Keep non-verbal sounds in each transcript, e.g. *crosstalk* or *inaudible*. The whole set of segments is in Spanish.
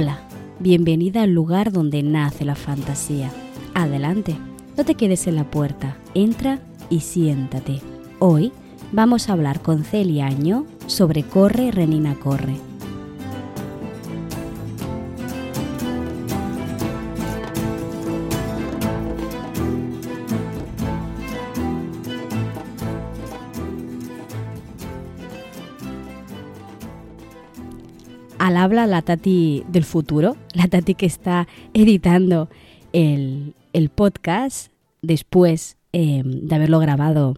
Hola, bienvenida al lugar donde nace la fantasía. Adelante, no te quedes en la puerta, entra y siéntate. Hoy vamos a hablar con Celia Año sobre Corre, Renina, Corre. Al habla la Tati del futuro, la Tati que está editando el, el podcast después eh, de haberlo grabado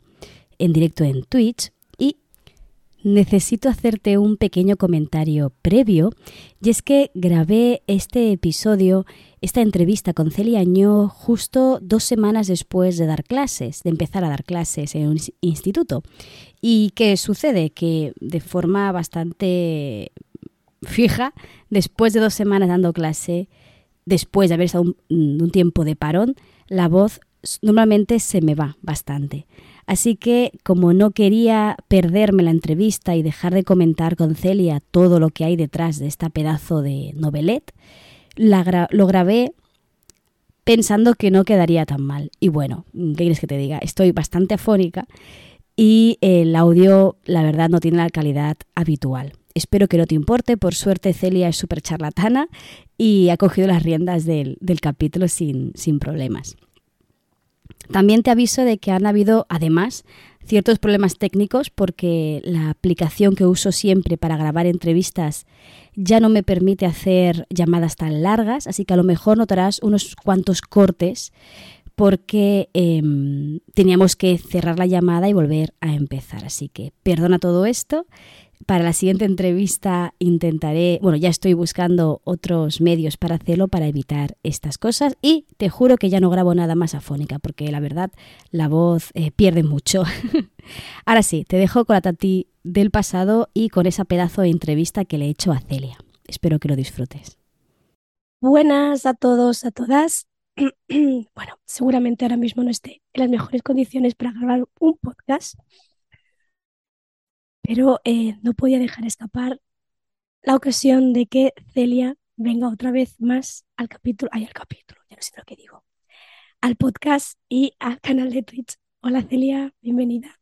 en directo en Twitch y necesito hacerte un pequeño comentario previo y es que grabé este episodio, esta entrevista con Celia Añó justo dos semanas después de dar clases, de empezar a dar clases en un instituto. ¿Y qué sucede? Que de forma bastante fija, después de dos semanas dando clase, después de haber estado un, tiempo de parón, la voz normalmente se me va bastante. Así que como no quería perderme la entrevista y dejar de comentar con Celia todo lo que hay detrás de esta pedazo de novelet, lo grabé pensando que no quedaría tan mal. Y bueno, ¿qué quieres que te diga? Estoy bastante afónica y el audio, la verdad, no tiene la calidad habitual. Espero que no te importe. Por suerte, Celia es súper charlatana y ha cogido las riendas del, capítulo sin, sin problemas. También te aviso de que han habido, además, ciertos problemas técnicos porque la aplicación que uso siempre para grabar entrevistas ya no me permite hacer llamadas tan largas, así que a lo mejor notarás unos cuantos cortes porque em, teníamos que cerrar la llamada y volver a empezar. Así que perdona todo esto para la siguiente entrevista intentaré, bueno, ya estoy buscando otros medios para hacerlo para evitar estas cosas y te juro que ya no grabo nada más afónica porque la verdad la voz eh, pierde mucho. *laughs* Ahora sí, te dejo con la Tati del pasado y con esa pedazo de entrevista que le he hecho a Celia. Espero que lo disfrutes. Buenas a todos, a todas. *clears throat* bueno, seguramente ahora mismo no esté en las mejores condiciones para grabar un podcast pero eh, no podía dejar escapar la ocasión de que Celia venga otra vez más al capítulo, ay, al capítulo, ya no sé lo que digo, al podcast y al canal de Twitch. Hola Celia, bienvenida.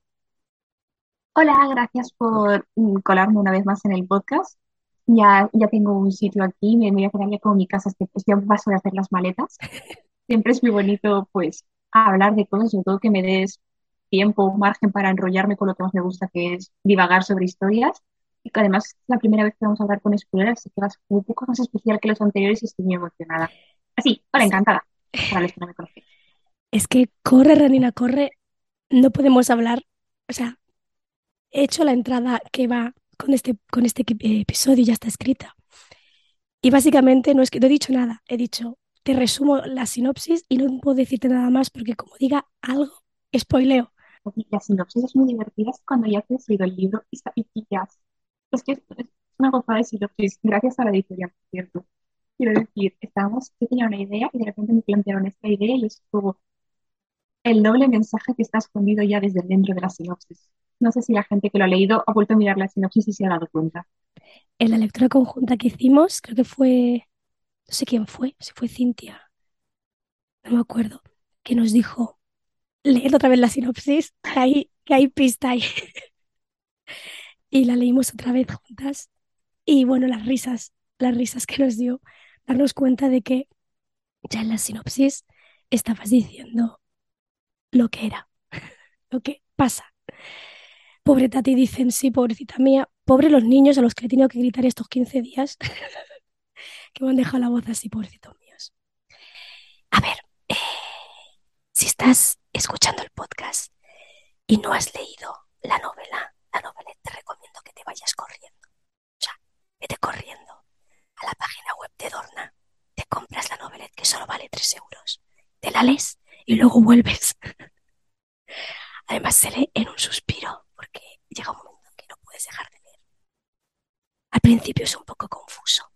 Hola, gracias por mm, colarme una vez más en el podcast. Ya, ya tengo un sitio aquí, me voy a quedar ya con mi casa, este, pues paso de hacer las maletas. *laughs* Siempre es muy bonito, pues, hablar de cosas, sobre todo que me des tiempo, margen para enrollarme con lo que más me gusta, que es divagar sobre historias. Y que además es la primera vez que vamos a hablar con spoilers, así que va a ser un poco más especial que los anteriores y estoy muy emocionada. Así, hola, encantada. Para los que no me conocen. *laughs* Es que corre, Renina, corre. No podemos hablar. O sea, he hecho la entrada que va con este, con este episodio, ya está escrita. Y básicamente no es que no he dicho nada, he dicho, te resumo la sinopsis y no puedo decirte nada más porque como diga algo, spoileo las sinopsis muy divertidas cuando ya has leído el libro y, y Es que es una gozada de sinopsis, gracias a la editorial, cierto. Quiero decir, estábamos, yo tenía una idea y de repente me plantearon esta idea y es como el doble mensaje que está escondido ya desde dentro de la sinopsis. No sé si la gente que lo ha leído ha vuelto a mirar la sinopsis y se ha dado cuenta. En la lectura conjunta que hicimos, creo que fue, no sé quién fue, si fue Cintia, no me acuerdo, que nos dijo, leer otra vez la sinopsis, que hay, que hay pista ahí. *laughs* y la leímos otra vez juntas. Y bueno, las risas, las risas que nos dio darnos cuenta de que ya en la sinopsis estabas diciendo lo que era, *laughs* lo que pasa. Pobre Tati, dicen, sí, pobrecita mía, pobre los niños a los que he tenido que gritar estos 15 días, *laughs* que me han dejado la voz así, pobrecitos míos. A ver, eh, si estás escuchando el podcast y no has leído la novela, la novela te recomiendo que te vayas corriendo. O sea, vete corriendo a la página web de Dorna, te compras la novela que solo vale 3 euros, te la lees y luego vuelves. *laughs* Además se lee en un suspiro porque llega un momento en que no puedes dejar de leer. Al principio es un poco confuso,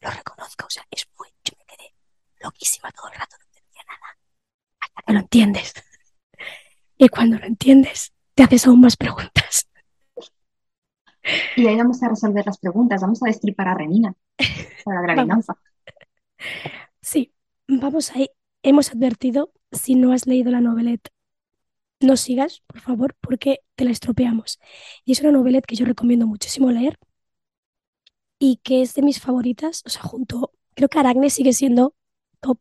lo reconozco, o sea, es muy... Yo me quedé loquísima todo el rato, no entendía nada. Que lo entiendes. Y cuando lo entiendes, te haces aún más preguntas. Y ahí vamos a resolver las preguntas, vamos a destripar a Renina para la venganza. Sí, vamos ahí. Hemos advertido, si no has leído la novelette, no sigas, por favor, porque te la estropeamos. Y es una novelette que yo recomiendo muchísimo leer y que es de mis favoritas, o sea, junto, creo que Aragne sigue siendo top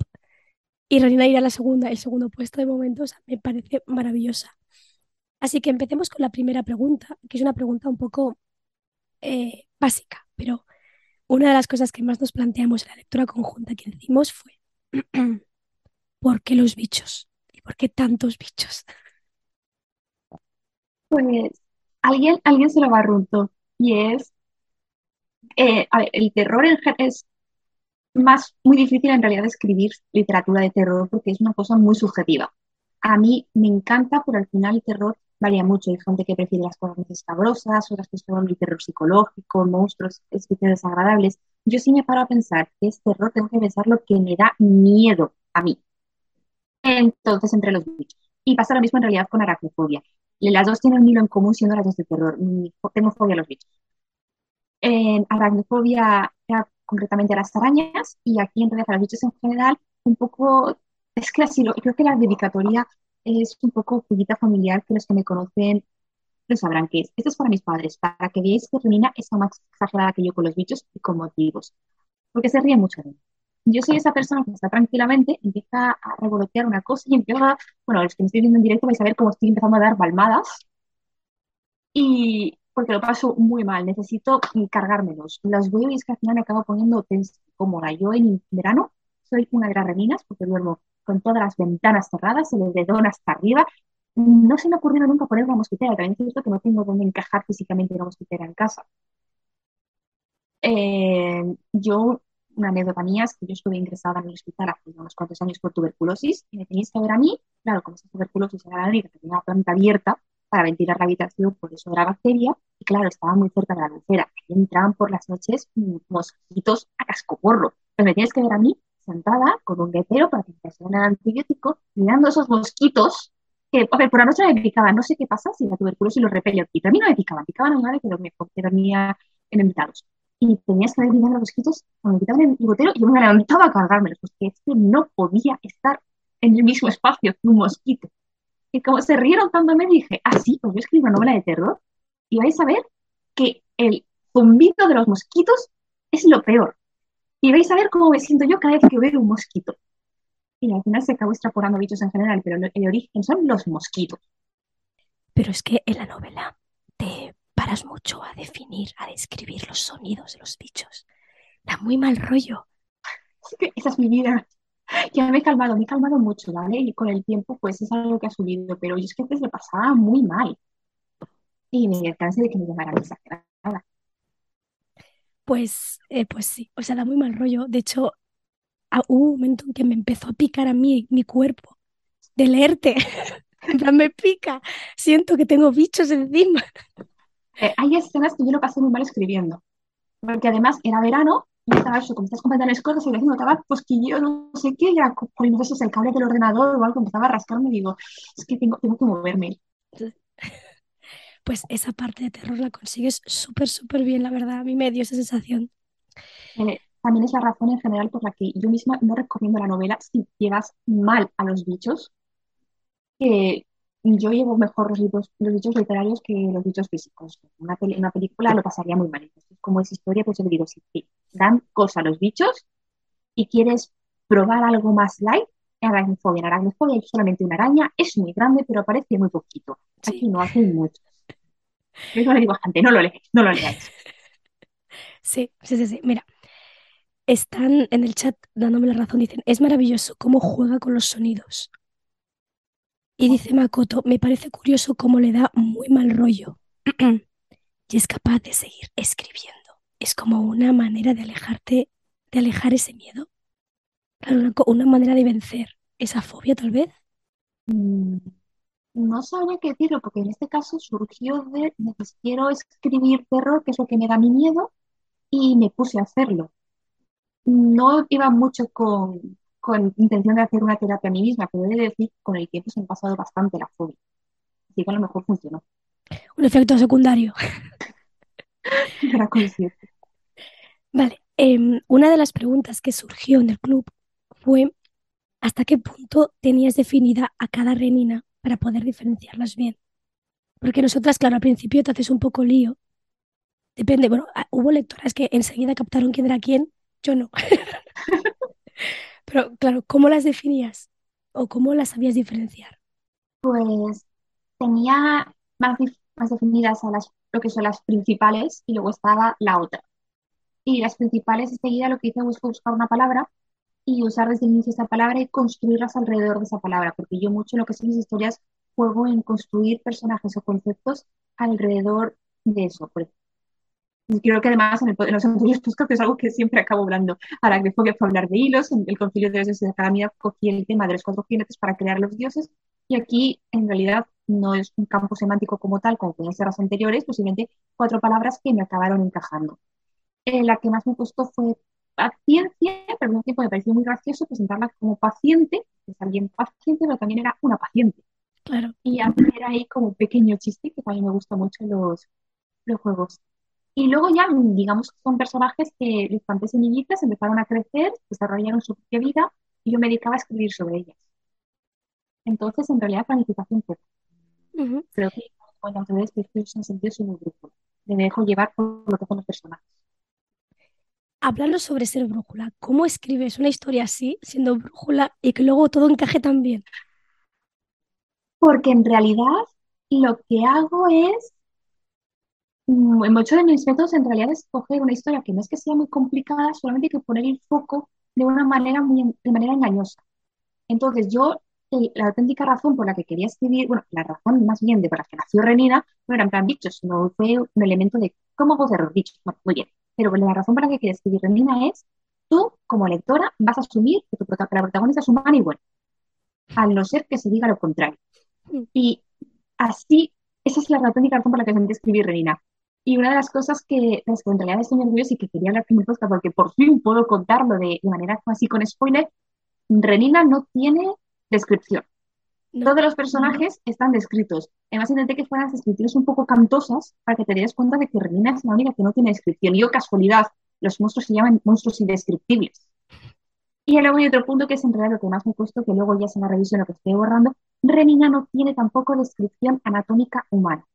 y Renina irá a la segunda, el segundo puesto de momento, me parece maravillosa. Así que empecemos con la primera pregunta, que es una pregunta un poco eh, básica, pero una de las cosas que más nos planteamos en la lectura conjunta que hicimos fue *clears throat* ¿por qué los bichos? ¿Y por qué tantos bichos? Pues alguien, alguien se lo barruntó y es, eh, a ver, el terror en es más, muy difícil en realidad escribir literatura de terror porque es una cosa muy subjetiva. A mí me encanta, pero al final el terror varía mucho. Hay gente que prefiere las cosas más escabrosas, otras que son el terror psicológico, monstruos, especies desagradables. Yo sí me paro a pensar que es terror, tengo que pensar lo que me da miedo a mí. Entonces, entre los bichos. Y pasa lo mismo en realidad con aracnofobia. Las dos tienen un hilo en común siendo las dos de terror. Tengo fobia a los bichos. En aracnofobia era concretamente a las arañas y aquí en realidad a los bichos en general un poco, es que así lo, creo que la dedicatoria es un poco pullita familiar que los que me conocen lo sabrán que es. Esto es para mis padres, para que veáis que Romina es aún más exagerada que yo con los bichos y con motivos, porque se ríe mucho de mí. Yo soy esa persona que está tranquilamente, empieza a revolotear una cosa y empieza, bueno, los que me estoy viendo en directo vais a ver cómo estoy empezando a dar palmadas y porque lo paso muy mal, necesito cargármelos. Los veo y es que al final me acabo poniendo cómoda. Yo en verano soy una de las reninas porque duermo con todas las ventanas cerradas, el edredón hasta arriba. No se me ha ocurrido nunca poner una mosquitera, también es cierto que no tengo dónde encajar físicamente una mosquitera en casa. Eh, yo, una anécdota mía es que yo estuve ingresada en el hospital hace unos cuantos años por tuberculosis y me teníais que ver a mí, claro, como esa tuberculosis era la única que tenía la planta abierta para ventilar la habitación, por eso era bacteria, y claro, estaba muy cerca de la lucera. Ahí entraban por las noches mm, mosquitos a cascoporro. Pero me tienes que ver a mí sentada con un guetero para que me antibiótico, mirando esos mosquitos que, a ver, por la noche me picaban. No sé qué pasa si la tuberculosis los aquí, pero a mí no me picaban, picaban a una vez que dormía, en invitados y tenías que ver mirando los mosquitos, cuando me quitaban el bigotero, y yo me levantaba a cargármelos, porque es que no podía estar en el mismo espacio que un mosquito. Y como se rieron tanto, me dije, ah, sí, pues yo escribo una novela de terror, y vais a ver que el zumbido de los mosquitos es lo peor. Y vais a ver cómo me siento yo cada vez que veo un mosquito. Y al final se acabó extrapolando bichos en general, pero el origen son los mosquitos. Pero es que en la novela te paras mucho a definir, a describir los sonidos de los bichos. Da muy mal rollo. Es que esa es mi vida. Ya me he calmado, me he calmado mucho, ¿vale? Y con el tiempo, pues es algo que ha subido, pero yo es que antes me pasaba muy mal. Y me cansé de que me llamaran exagerada. Pues, eh, pues sí, o sea, da muy mal rollo. De hecho, ah, hubo un momento en que me empezó a picar a mí mi cuerpo de leerte. *laughs* En plan, me pica. Siento que tengo bichos encima. Eh, hay escenas que yo lo pasé muy mal escribiendo. Porque además era verano y estaba eso, como estás con pantalones cortos y el vecino estaba cosquilleo, no sé qué, y era con no sé si el cable del ordenador o algo, empezaba a rascarme y digo, es que tengo, tengo que moverme. *laughs* Pues esa parte de terror la consigues súper, súper bien, la verdad. A mí me dio esa sensación. Eh, también es la razón en general por la que yo misma no recomiendo la novela si llevas mal a los bichos, que yo llevo mejor los, libros, los bichos literarios que los bichos físicos. Una, peli- una película lo pasaría muy mal. Entonces, como es historia, pues yo le digo, si te dan cosa a los bichos y quieres probar algo más light, aracnofobia. En aracnofobia hay solamente una araña, es muy grande, pero aparece muy poquito. Aquí Sí. no hacen muchos. Yo eso le digo a gente, no lo leáis, no lo leáis. Sí, sí, sí, sí. Mira, están en el chat dándome la razón. Dicen, es maravilloso cómo juega con los sonidos. Y dice Makoto, me parece curioso cómo le da muy mal rollo. *clears throat* Y es capaz de seguir escribiendo. Es como una manera de alejarte, de alejar ese miedo. Una, una manera de vencer esa fobia, tal vez. Mm, No sabría qué decirlo, porque en este caso surgió de, de quiero escribir terror, que es lo que me da mi miedo, y me puse a hacerlo. No iba mucho con, con intención de hacer una terapia a mí misma, pero he de decir que con el tiempo se me ha pasado bastante la fobia. Así que a lo mejor funcionó. Un efecto secundario. *laughs* Era consciente. Vale, em, una de las preguntas que surgió en el club fue ¿hasta qué punto tenías definida a cada renina para poder diferenciarlas bien? Porque nosotras, claro, al principio te haces un poco lío. Depende, bueno, hubo lectoras que enseguida captaron quién era quién, yo no. *laughs* Pero claro, ¿cómo las definías? ¿O cómo las sabías diferenciar? Pues tenía más, más definidas a las, lo que son las principales y luego estaba la otra. Y las principales enseguida lo que hice fue buscar una palabra y usar desde el inicio esa palabra y construirlas alrededor de esa palabra, porque yo mucho lo que son mis historias juego en construir personajes o conceptos alrededor de eso. Por y creo que además en, el, en los anteriores *laughs* podcasts es algo que siempre acabo hablando. Aracnofobia fue hablar de hilos, en el concilio de dioses de Academia cogí el tema de los cuatro jinetes para crear los dioses, y aquí en realidad no es un campo semántico como tal, como pueden ser las anteriores, posiblemente cuatro palabras que me acabaron encajando. Eh, la que más me costó fue paciencia, pero al mismo tiempo me pareció muy gracioso presentarla como paciente, es alguien paciente, pero también era una paciente. Claro. Y hacer ahí como un pequeño chiste, que también me gusta mucho los, los juegos. Y luego ya, digamos que son personajes que los y niñitas empezaron a crecer, desarrollaron su propia vida y yo me dedicaba a escribir sobre ellas. Entonces, en realidad, planificación poco. Ujú. Creo que cuando de en sentido soy muy brújula. Me dejo llevar por lo que hacen los personajes. Hablando sobre ser brújula, ¿cómo escribes una historia así, siendo brújula, y que luego todo encaje tan bien? Porque en realidad lo que hago es, en muchos de mis métodos en realidad es coger una historia que no es que sea muy complicada, solamente hay que poner el foco de una manera muy, de manera engañosa. Entonces yo, el- la auténtica razón por la que quería escribir, bueno, la razón más bien de por la que nació Renina, no era en plan bichos, sino fue un elemento de cómo hago cerrar bichos. Bueno, muy bien. Pero la razón por la que quería escribir Renina es, tú como lectora vas a asumir que tu que la protagonista es humana y buena, al no ser que se diga lo contrario. Mm. Y así, esa es la auténtica razón por la que que escribir Renina. Y una de las cosas que, de las que en realidad estoy nerviosa y que quería hablar en mi podcast, porque por fin puedo contarlo de, de manera así con spoiler, Renina no tiene descripción. No. Todos los personajes están descritos. Además, intenté que fueran las descripciones un poco cantosas para que te dieras cuenta de que Renina es la única que no tiene descripción. Y yo, casualidad, los monstruos se llaman monstruos indescriptibles. Y luego hay otro punto que es en realidad lo que más me costó, que luego ya se me revisión lo que estoy borrando. Renina no tiene tampoco descripción anatómica humana.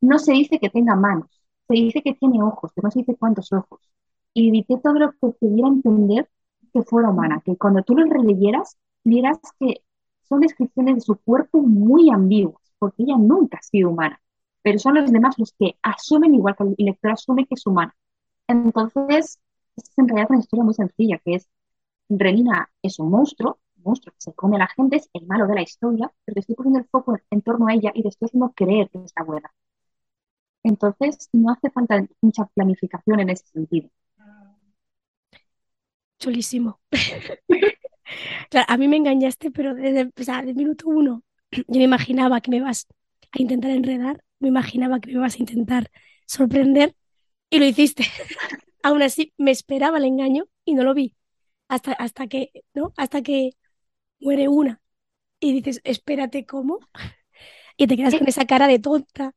No se dice que tenga manos, se dice que tiene ojos, pero no se dice cuántos ojos. Y evité todo lo que te diera a entender que fuera humana, que cuando tú lo releyeras, vieras que son descripciones de su cuerpo muy ambiguas, porque ella nunca ha sido humana, pero son los demás los que asumen, igual que el lector asume que es humana. Entonces, es en realidad una historia muy sencilla, que es, Renina es un monstruo, un monstruo que se come a la gente, es el malo de la historia, pero estoy poniendo el foco en torno a ella y estoy haciendo creer que está buena. Entonces, no hace falta mucha planificación en ese sentido. Chulísimo. *laughs* Claro, a mí me engañaste, pero desde, o sea, desde el minuto uno *clears throat* yo me imaginaba que me ibas a intentar enredar, me imaginaba que me ibas a intentar sorprender y lo hiciste. *laughs* Aún así, me esperaba el engaño y no lo vi. Hasta, hasta que, ¿no? Hasta que muere una y dices, espérate, ¿cómo? *laughs* Y te quedas con esa cara de tonta.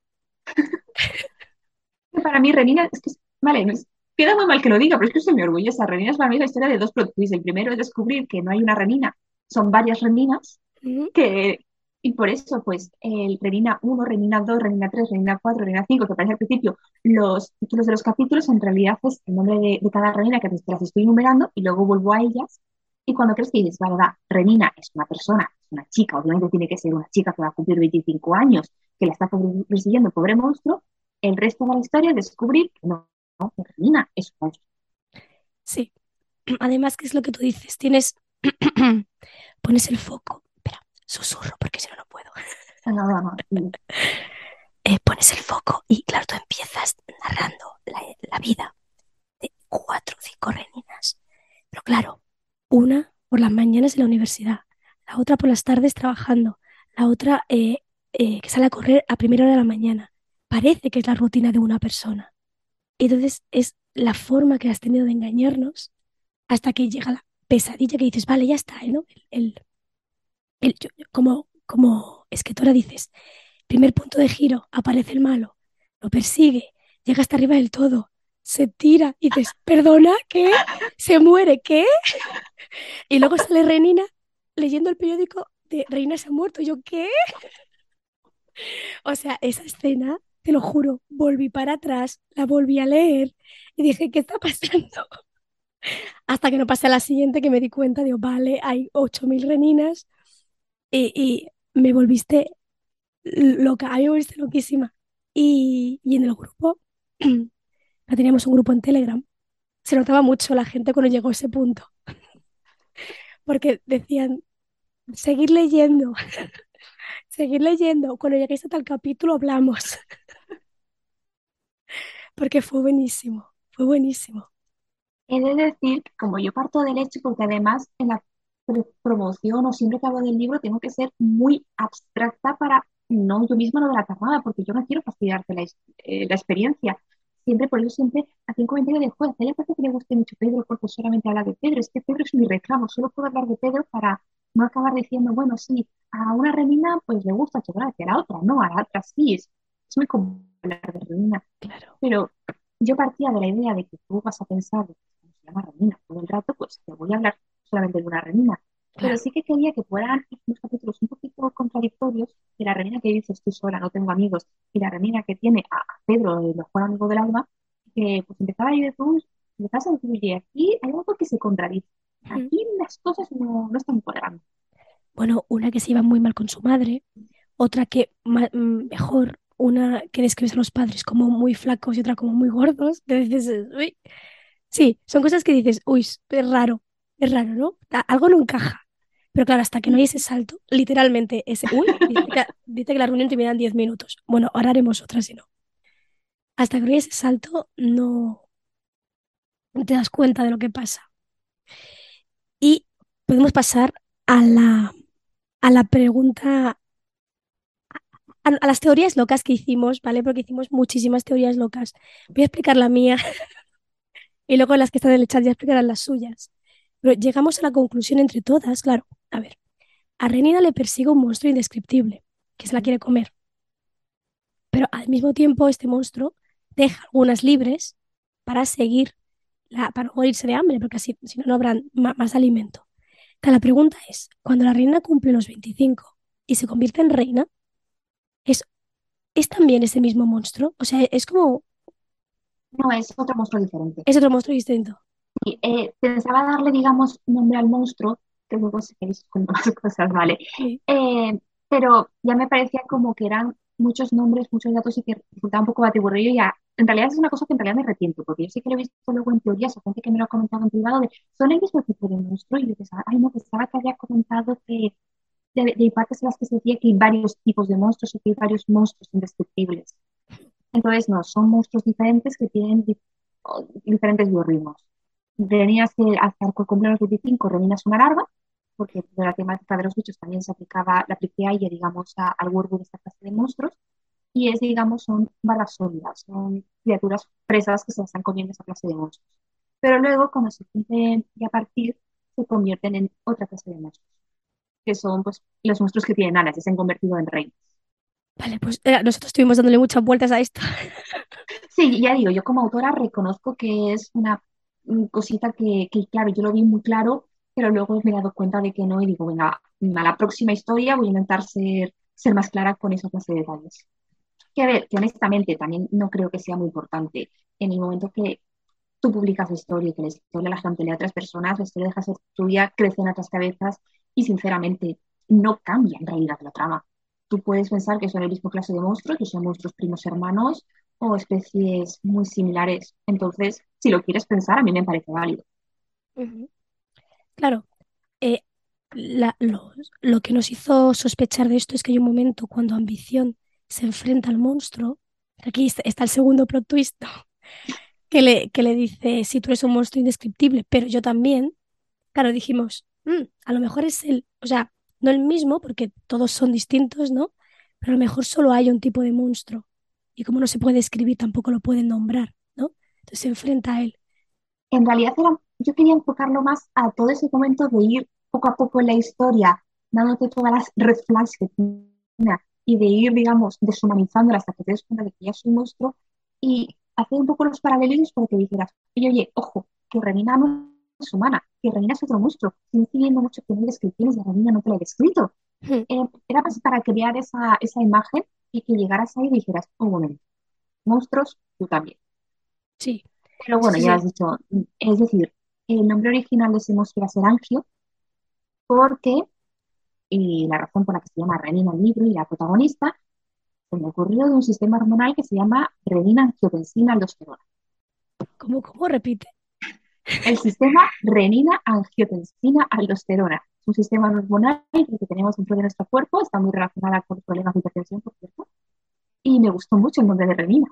Para mí, Renina, es que, vale, no es- queda muy mal que lo diga, pero es que soy muy orgullosa. Renina es para mí la historia de dos plot twists. El primero es descubrir que no hay una Renina, son varias Reninas, que, y por eso, pues, el Renina 1, Renina 2, Renina 3, Renina 4, Renina 5, que parece al principio los títulos de los capítulos, en realidad es el nombre de, de cada Renina que te te las estoy enumerando y luego vuelvo a ellas. Y cuando crees que dices, vale, va, Renina es una persona, es una chica, obviamente tiene que ser una chica que va a cumplir 25 años, que la está persiguiendo el pobre monstruo, el resto de la historia es descubrir que no, no, que Renina es un monstruo. Sí. Además, ¿qué es lo que tú dices? Tienes, *clears throat* pones el foco. Espera, susurro porque si no, no puedo. No, no, no. *laughs* Eh, pones el foco y claro, tú empiezas narrando la, la vida de cuatro o cinco reninas. Pero claro, una por las mañanas en la universidad, la otra por las tardes trabajando, la otra eh, eh, que sale a correr a primera hora de la mañana. Parece que es la rutina de una persona. Entonces es la forma que has tenido de engañarnos hasta que llega la pesadilla que dices, vale, ya está, ¿eh? ¿no? El, el- el- yo- como, como escritora dices, primer punto de giro, aparece el malo, lo persigue, llega hasta arriba del todo, se tira y dices, perdona, ¿qué? ¿Se muere? ¿Qué? Y luego sale Renina leyendo el periódico de Reina se ha muerto. Yo, ¿qué? O sea, esa escena, te lo juro, volví para atrás, la volví a leer y dije, ¿qué está pasando? *laughs* Hasta que no pasé a la siguiente que me di cuenta, digo, vale, hay 8.000 reninas y, me volviste loca, a mí me volviste loquísima. Y, y en el grupo, *clears throat* teníamos un grupo en Telegram, se notaba mucho la gente cuando llegó a ese punto. *laughs* Porque decían, seguir leyendo, *laughs* seguir leyendo, cuando lleguéis a tal capítulo hablamos. *laughs* Porque fue buenísimo, fue buenísimo. He de decir como yo parto del hecho, porque además en la promoción o siempre que hablo del libro tengo que ser muy abstracta para no yo misma no de la carnada, porque yo no quiero fastidiarte la, eh, la experiencia. Siempre, por eso siempre hacía un comentario de, joder, a ella parece que le guste mucho Pedro porque solamente habla de Pedro. Es que Pedro es mi reclamo, solo puedo hablar de Pedro para no acabar diciendo, bueno, sí, a una remina pues le gusta chocolate, a la otra no, a la otra sí, es, es muy común hablar de remina. Claro. Pero yo partía de la idea de que tú vas a pensar de como se llama Renina todo el rato, pues te voy a hablar solamente de una Renina. Pero Claro. sí que quería que fueran unos capítulos un poquito contradictorios de la Renina que dice estoy sola, no tengo amigos, y la Renina que tiene a, a Pedro, el mejor amigo del alma, que pues empezaba a ir tú, empezás a decir, oye, aquí hay algo que se contradice. Aquí las cosas no, no están cuadrando. Bueno, una que se iba muy mal con su madre, otra que mm, mejor, una que describes a los padres como muy flacos y otra como muy gordos, que dices, uy. Sí, son cosas que dices, uy, es raro, es raro, ¿no? Algo no encaja. Pero claro, hasta que no hay ese salto, literalmente ese, uy, dice que, dice que la reunión termina en 10 minutos. Bueno, ahora haremos otra si no. Hasta que no hay ese salto, no no te das cuenta de lo que pasa. Y podemos pasar a la, a la pregunta, a, a las teorías locas que hicimos, ¿vale? Porque hicimos muchísimas teorías locas. Voy a explicar la mía *laughs* y luego las que están en el chat ya explicarán las suyas. Pero llegamos a la conclusión entre todas, claro. A ver, a Renina le persigue un monstruo indescriptible que se la quiere comer. Pero al mismo tiempo este monstruo deja algunas libres para seguir, la, para no morirse de hambre, porque así, si no, no habrá más alimento. La pregunta es, cuando la reina cumple los 25 y se convierte en reina, ¿es, ¿es también ese mismo monstruo? O sea, es como, No, es otro monstruo diferente. es otro monstruo distinto. Eh, pensaba darle, digamos, nombre al monstruo, que luego queréis cuento *laughs* más cosas, ¿vale? Sí. Eh, pero ya me parecía como que eran muchos nombres, muchos datos y que resultaba un poco batiburrillo y ya, en realidad es una cosa que en realidad me arrepiento, porque yo sí que lo he visto luego en teorías o gente que me lo ha comentado en privado de, son el mismo tipo de monstruo y yo pensaba, ay no, pensaba que había comentado que de, de hay partes en las que se decía que hay varios tipos de monstruos y que hay varios monstruos indescriptibles. Entonces, no, son monstruos diferentes que tienen di- diferentes biorritmos. Reninas que hasta que cumplen los 25, Renina es una larva, porque de la temática de los bichos también se aplicaba, la apliqué a ella, digamos, a- al Wurbu de esta clase de monstruos, y es, digamos, son barbas sólidas, son criaturas presas que se están comiendo esa clase de monstruos. Pero luego, cuando se cumplen y a partir, se convierten en otra clase de monstruos, que son pues los monstruos que tienen alas y se han convertido en reinas. Vale, pues eh, nosotros estuvimos dándole muchas vueltas a esto. *laughs* Sí, ya digo, yo como autora reconozco que es una mm, cosita que, que, claro, yo lo vi muy claro, pero luego me he dado cuenta de que no y digo, venga, a la próxima historia voy a intentar ser, ser más clara con esa clase de detalles. Que a ver, que honestamente también no creo que sea muy importante. En el momento que tú publicas la historia y que la historia la gente lee a otras personas, la historia deja de ser tuya, crece en otras cabezas y sinceramente no cambia en realidad la trama. Tú puedes pensar que son el mismo clase de monstruos, que son monstruos primos hermanos o especies muy similares. Entonces, si lo quieres pensar, a mí me parece válido. Ujú. Claro, eh, lo, que nos hizo sospechar de esto es que hay un momento cuando Ambición se enfrenta al monstruo, aquí está, el segundo plot twist, *laughs* que le, que le dice, si tú eres un monstruo indescriptible, pero yo también, claro, dijimos, "Mm, a lo mejor es él, o sea, no el mismo, porque todos son distintos, ¿no? Pero a lo mejor solo hay un tipo de monstruo, y como no se puede escribir, tampoco lo pueden nombrar, ¿no? Entonces se enfrenta a él. En realidad era, yo quería enfocarlo más a todo ese momento de ir poco a poco en la historia, dándote todas las red flags que tiene y de ir, digamos, deshumanizándola hasta que te des cuenta de que ya es un monstruo y hacer un poco los paralelismos para que dijeras, oye, oye, ojo, que Renina no es humana, que Renina es otro monstruo. Estoy viendo mucho que descripciones de Renina, no te la he descrito. Hmm. Eh, era pues para crear esa, esa imagen y que llegaras ahí y dijeras, un momento, monstruos, tú también. Sí, Pero bueno, Sí, ya sí. has dicho, es decir, el nombre original de ese monstruo iba a ser Angio, porque, y la razón por la que se llama Renina el libro y la protagonista, se me ocurrió de un sistema hormonal que se llama renina-angiotensina-aldosterona. ¿cómo, cómo repite? El sistema renina-angiotensina-aldosterona es un sistema hormonal que tenemos dentro de nuestro cuerpo, está muy relacionada con problemas de hipertensión, por cierto, y me gustó mucho el nombre de renina,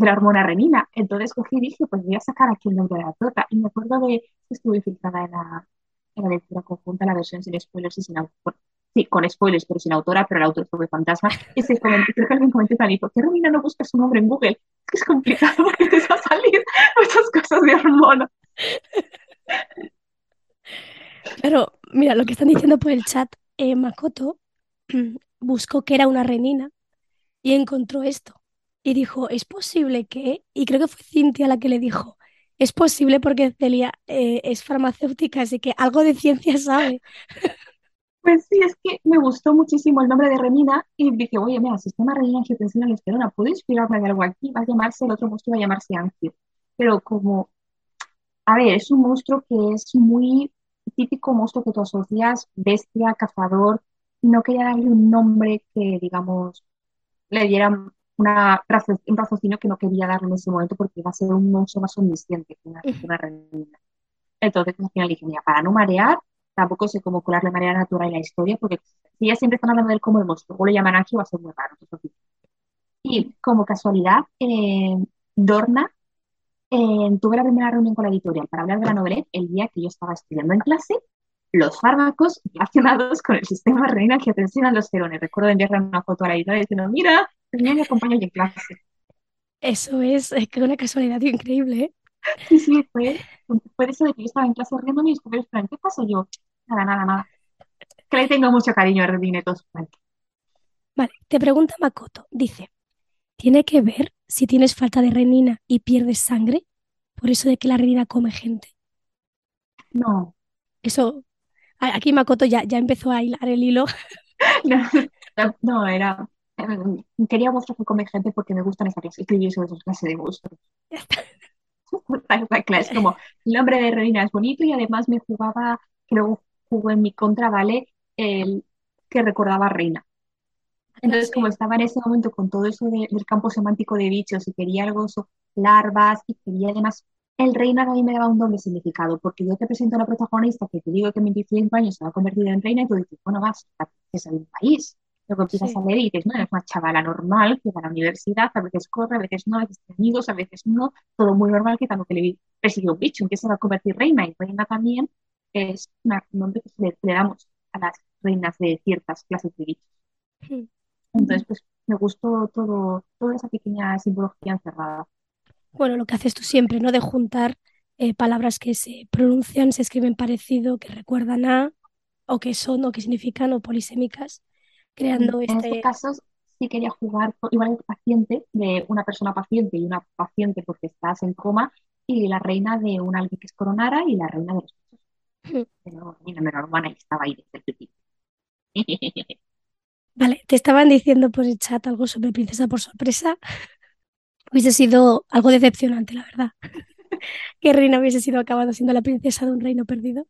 de la hormona renina. Entonces cogí y dije, pues voy a sacar aquí el nombre de la torta. Y me acuerdo de que estuve infiltrada en la, en la lectura conjunta, la versión sin spoilers y sin autor. Sí, con spoilers, pero sin autora, pero el autor fue fantasma. Y se coment- creo que alguien comentó me dijo, ¿qué Renina no busca su nombre en Google? *laughs* Es complicado porque te va a salir muchas cosas de hormona. Claro, mira, lo que están diciendo por el chat, eh, Makoto *clears throat* buscó que era una renina y encontró esto. Y dijo, ¿es posible que? Y creo que fue Cintia la que le dijo, es posible porque Celia eh, es farmacéutica, así que algo de ciencia sabe. *laughs* Pues sí, es que me gustó muchísimo el nombre de Renina y dije, oye, mira, sistema renina-angiotensina-aldosterona, ¿puedo inspirarme de algo aquí? Va a llamarse, el otro monstruo va a llamarse Angio. Pero como, a ver, es un monstruo que es muy típico monstruo que tú asocias, bestia, cazador, no quería darle un nombre que, digamos, le diera una, un raciocinio que no quería darle en ese momento porque iba a ser un monstruo más omnisciente que una, que una renina. Entonces, al final dije, mira, para no marear, tampoco sé cómo colarle manera natural en la historia, porque si ya siempre están hablando de él como el monstruo, o le llaman Angio, va a ser muy raro. Y como casualidad, eh, Dorna, eh, tuve la primera reunión con la editorial para hablar de la novela el día que yo estaba estudiando en clase los fármacos *laughs* relacionados con el sistema renina angiotensina aldosterona. Y Recuerdo enviarle una foto a la editorial diciendo, mira, tenía mi compañero en clase. Eso es, es que una casualidad increíble, ¿eh? Sí, sí, fue, fue eso de que yo estaba en clase riendo y mis compañeros, ¿qué pasó yo? Nada, nada, nada. Que le tengo mucho cariño a Redinetos. Vale, te pregunta Makoto, dice, ¿tiene que ver si tienes falta de renina y pierdes sangre? Por eso de que la renina come gente. No, Eso, aquí Makoto ya, ya empezó a hilar el hilo. *laughs* no, no, era... eh, *laughs* Quería monstruos que come gente porque me gustan esa clase, escribir sobre esa clase de monstruos. *laughs* Clase, como el nombre de Redina es bonito y además me jugaba, luego jugó en mi contra, ¿vale? El que recordaba a Reina. Entonces, como estaba en ese momento con todo eso de- del campo semántico de bichos y quería algo, eso, larvas, y quería además, el reina a mí me daba un doble significado, porque yo te presento a la protagonista que te digo que en 25 años se va a convertir en reina y tú dices, bueno, vas, de un país. Luego empiezas Sí. a leer y dices, no, es una chavala normal que va a la universidad, a veces corre, a veces no, a veces tiene amigos, a veces no, todo muy normal que tampoco le persigue un bicho, que va a convertir reina. Y reina también es un nombre que le, le damos a las reinas de ciertas clases de bichos. Hmm. Entonces, pues me gustó todo, toda esa pequeña simbología encerrada. Bueno, lo que haces tú siempre, ¿no? De juntar eh, palabras que se pronuncian, se escriben parecido, que recuerdan a, o que son, o que significan, o polisémicas, creando En este este... caso, sí quería jugar igual el paciente de una persona paciente y una paciente porque estás en coma, y la reina de un alguien que es coronara y la reina de los bichos. Hmm. Pero mira, menor hermana y estaba ahí desde el principio. *laughs* Vale, te estaban diciendo por el chat algo sobre Princesa por sorpresa. Hubiese sido algo decepcionante, la verdad. *laughs* Que Reina hubiese sido acabado siendo la princesa de un reino perdido.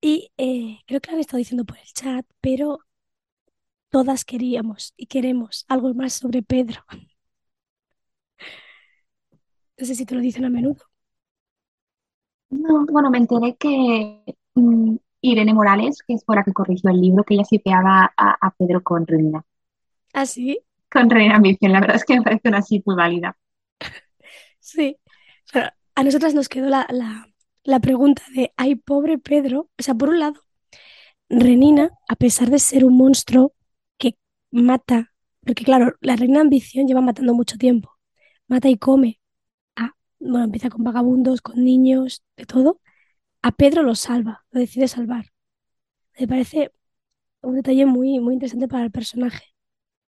Y eh, creo que lo han estado diciendo por el chat, pero todas queríamos y queremos algo más sobre Pedro. No sé si te lo dicen a menudo. No, bueno, me enteré que mm, Irene Morales, que es por la que corrigió el libro, que ella sipeaba a, a Pedro con Reina. Ah, sí, Con Reina Virgen, la verdad es que me parece una así muy válida. *laughs* sí. Pero a nosotras nos quedó la, la, la pregunta de, ay, pobre Pedro. O sea, por un lado, Renina, a pesar de ser un monstruo que mata, porque claro, la reina ambición lleva matando mucho tiempo, mata y come. A, bueno, empieza con vagabundos, con niños, de todo. A Pedro lo salva, lo decide salvar. Me parece un detalle muy, muy interesante para el personaje.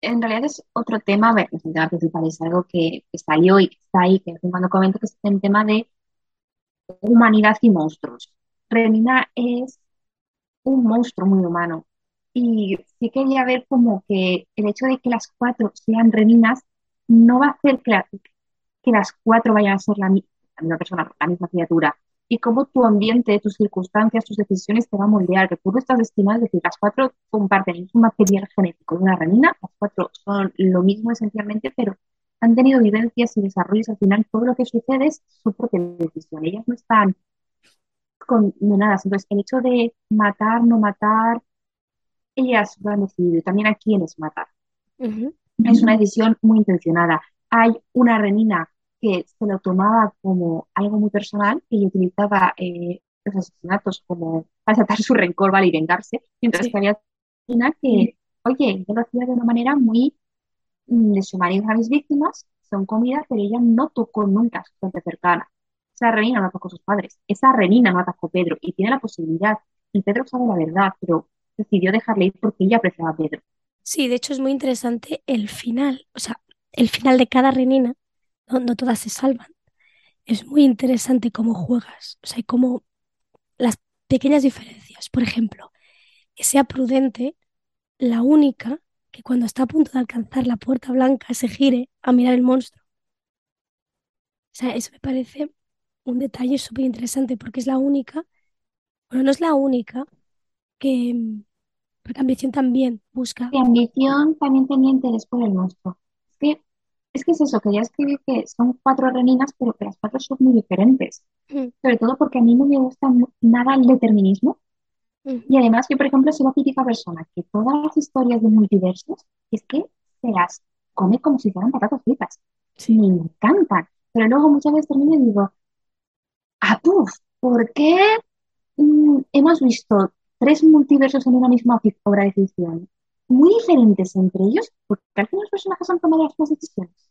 en realidad es otro tema, a ver, principal es algo que, que salió y que está ahí, que cuando comento que es el tema de humanidad y monstruos. Renina es un monstruo muy humano. Y sí quería ver como que el hecho de que las cuatro sean reninas no va a hacer que, que las cuatro vayan a ser la, mi- la misma persona, la misma criatura. Y cómo tu ambiente, tus circunstancias, tus decisiones te van a moldear, que tú no estás destinado, es decir, las cuatro comparten el mismo material genético de una renina, las cuatro son lo mismo esencialmente, pero han tenido vivencias y desarrollos. Al final, todo lo que sucede es su propia decisión. Ellas no están condenadas. Entonces, el hecho de matar, no matar, ellas lo han decidido y también a quiénes matar. Es una decisión muy intencionada. Hay una renina que se lo tomaba como algo muy personal y utilizaba eh, los asesinatos como para sacar su rencor, ¿vale? y vengarse, mientras Sí. que había una que, oye, yo lo hacía de una manera muy mm, deshumanizar a mis víctimas, son comida, pero ella no tocó nunca a su gente cercana. Esa renina no atacó a sus padres, esa renina no atacó a Pedro y tiene la posibilidad, y Pedro sabe la verdad, pero decidió dejarle ir porque ella apreciaba a Pedro. Sí, de hecho es muy interesante el final, o sea, el final de cada renina, no, no todas se salvan. Es muy interesante cómo juegas, o sea, y cómo las pequeñas diferencias. Por ejemplo, que sea prudente la única que cuando está a punto de alcanzar la puerta blanca se gire a mirar el monstruo. O sea, eso me parece un detalle súper interesante porque es la única, bueno, no es la única que, porque Ambición también busca. Y ambición también tenía interés por el monstruo. Es que, es que es eso, que ya escribí que son cuatro reninas, pero que las cuatro son muy diferentes. Mm, Sobre todo porque a mí no me gusta nada el determinismo. Y además, yo, por ejemplo, soy la típica persona que todas las historias de multiversos es que se las come como si fueran patatas fritas. sí, Me encantan. Pero luego muchas veces termino y digo, ah, puf, ¿por qué mm, hemos visto tres multiversos en una misma obra de ficción? Muy diferentes entre ellos, porque al final los personajes han tomado las mismas decisiones.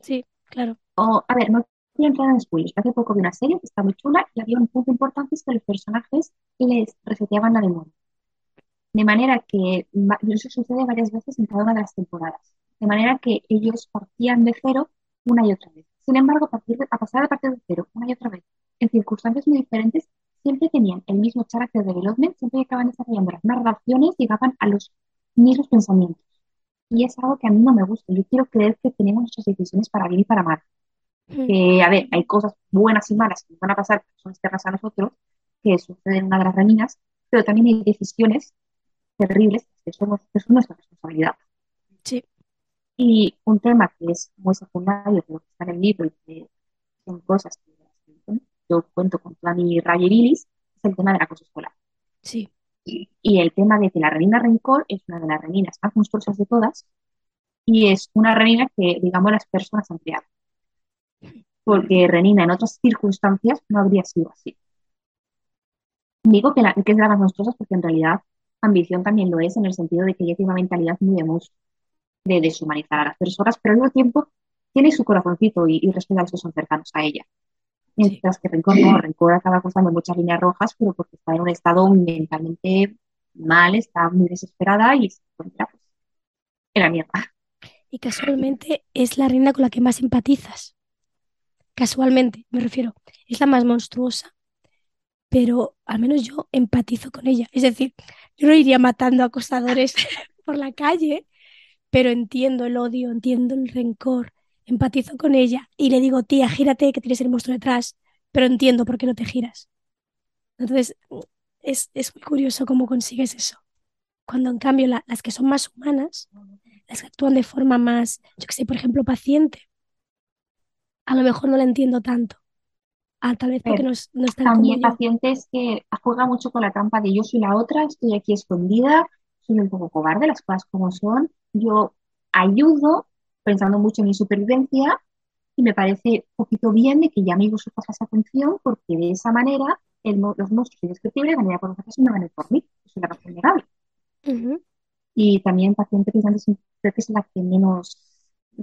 sí, claro. O, a ver, no quiero entrar en spoilers. Hace poco vi una serie que está muy chula y había un punto importante es que los personajes les reseteaban la memoria. De manera que eso sucede varias veces en cada una de las temporadas. De manera que ellos partían de cero una y otra vez. Sin embargo, a, partir de- a pasar a partir de cero una y otra vez, en circunstancias muy diferentes, siempre tenían el mismo character development, siempre acaban desarrollando las mismas relaciones, llegaban a los mismos pensamientos. Y es algo que a mí no me gusta. Yo quiero creer que tenemos nuestras decisiones para bien y para mal. Que, a ver, hay cosas buenas y malas que nos van a pasar, que son externas a nosotros, que suceden en una de las reninas, pero también hay decisiones terribles que, somos, que son nuestra responsabilidad. Sí, Y un tema que es muy secundario, pero que está en el libro y que son cosas que yo cuento con toda mi raya es el tema del acoso escolar. sí, Y, y el tema de que la renina Rencor es una de las reninas más monstruosas de todas y es una renina que, digamos, las personas han creado. Porque renina en otras circunstancias no habría sido así. Digo que, la, que es de las más monstruosas porque en realidad ambición también lo es en el sentido de que ella tiene una mentalidad muy de monstruo, de deshumanizar a las personas, pero al mismo tiempo tiene su corazoncito y, y respeta a los que son cercanos a ella. Mientras que Rencor no, Rencor acaba cruzando muchas líneas rojas, pero porque está en un estado mentalmente mal, está muy desesperada y se encuentra pues, en la mierda. Y casualmente es la reina con la que más empatizas. Casualmente, me refiero. Es la más monstruosa, pero al menos yo empatizo con ella. Es decir, yo no iría matando acosadores *laughs* por la calle, pero entiendo el odio, entiendo el rencor, empatizo con ella y le digo, tía, gírate que tienes el monstruo detrás, pero entiendo por qué no te giras. Entonces, es, es muy curioso cómo consigues eso. Cuando en cambio la- las que son más humanas, las que actúan de forma más, yo que sé, por ejemplo, paciente, a lo mejor no la entiendo tanto. Ah, tal vez porque no, no están también pacientes que juega mucho con la trampa de yo soy la otra, estoy aquí escondida, soy un poco cobarde, las cosas como son, yo ayudo pensando mucho en mi supervivencia y me parece un poquito bien de que ya me vosotros esa atención porque de esa manera el los monstruos indescriptibles van a ir a por vosotros y no van a ir por mí, eso es la más vulnerable. Ujú, Y también paciente pensando siempre que es la que menos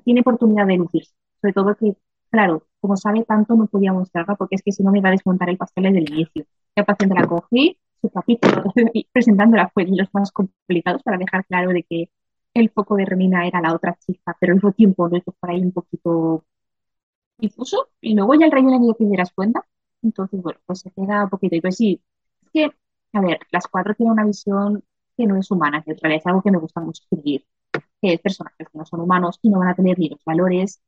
tiene oportunidad de lucirse. Sobre todo que, claro, como sabe tanto no podía mostrarla porque es que si no me iba a desmontar el pastel desde el inicio. La paciente la cogí, su capítulo *laughs* y presentándola fue de los más complicados para dejar claro de que el foco de Renina era la otra chica, pero mismo tiempo lo hizo por ahí un poquito difuso. Y luego ya el rey de te dieras cuenta. Entonces, bueno, pues se queda un poquito. Y pues sí, es que, a ver, las cuatro tienen una visión que no es humana, que es algo que me gusta mucho escribir, que es personajes que no son humanos y no van a tener ni los valores,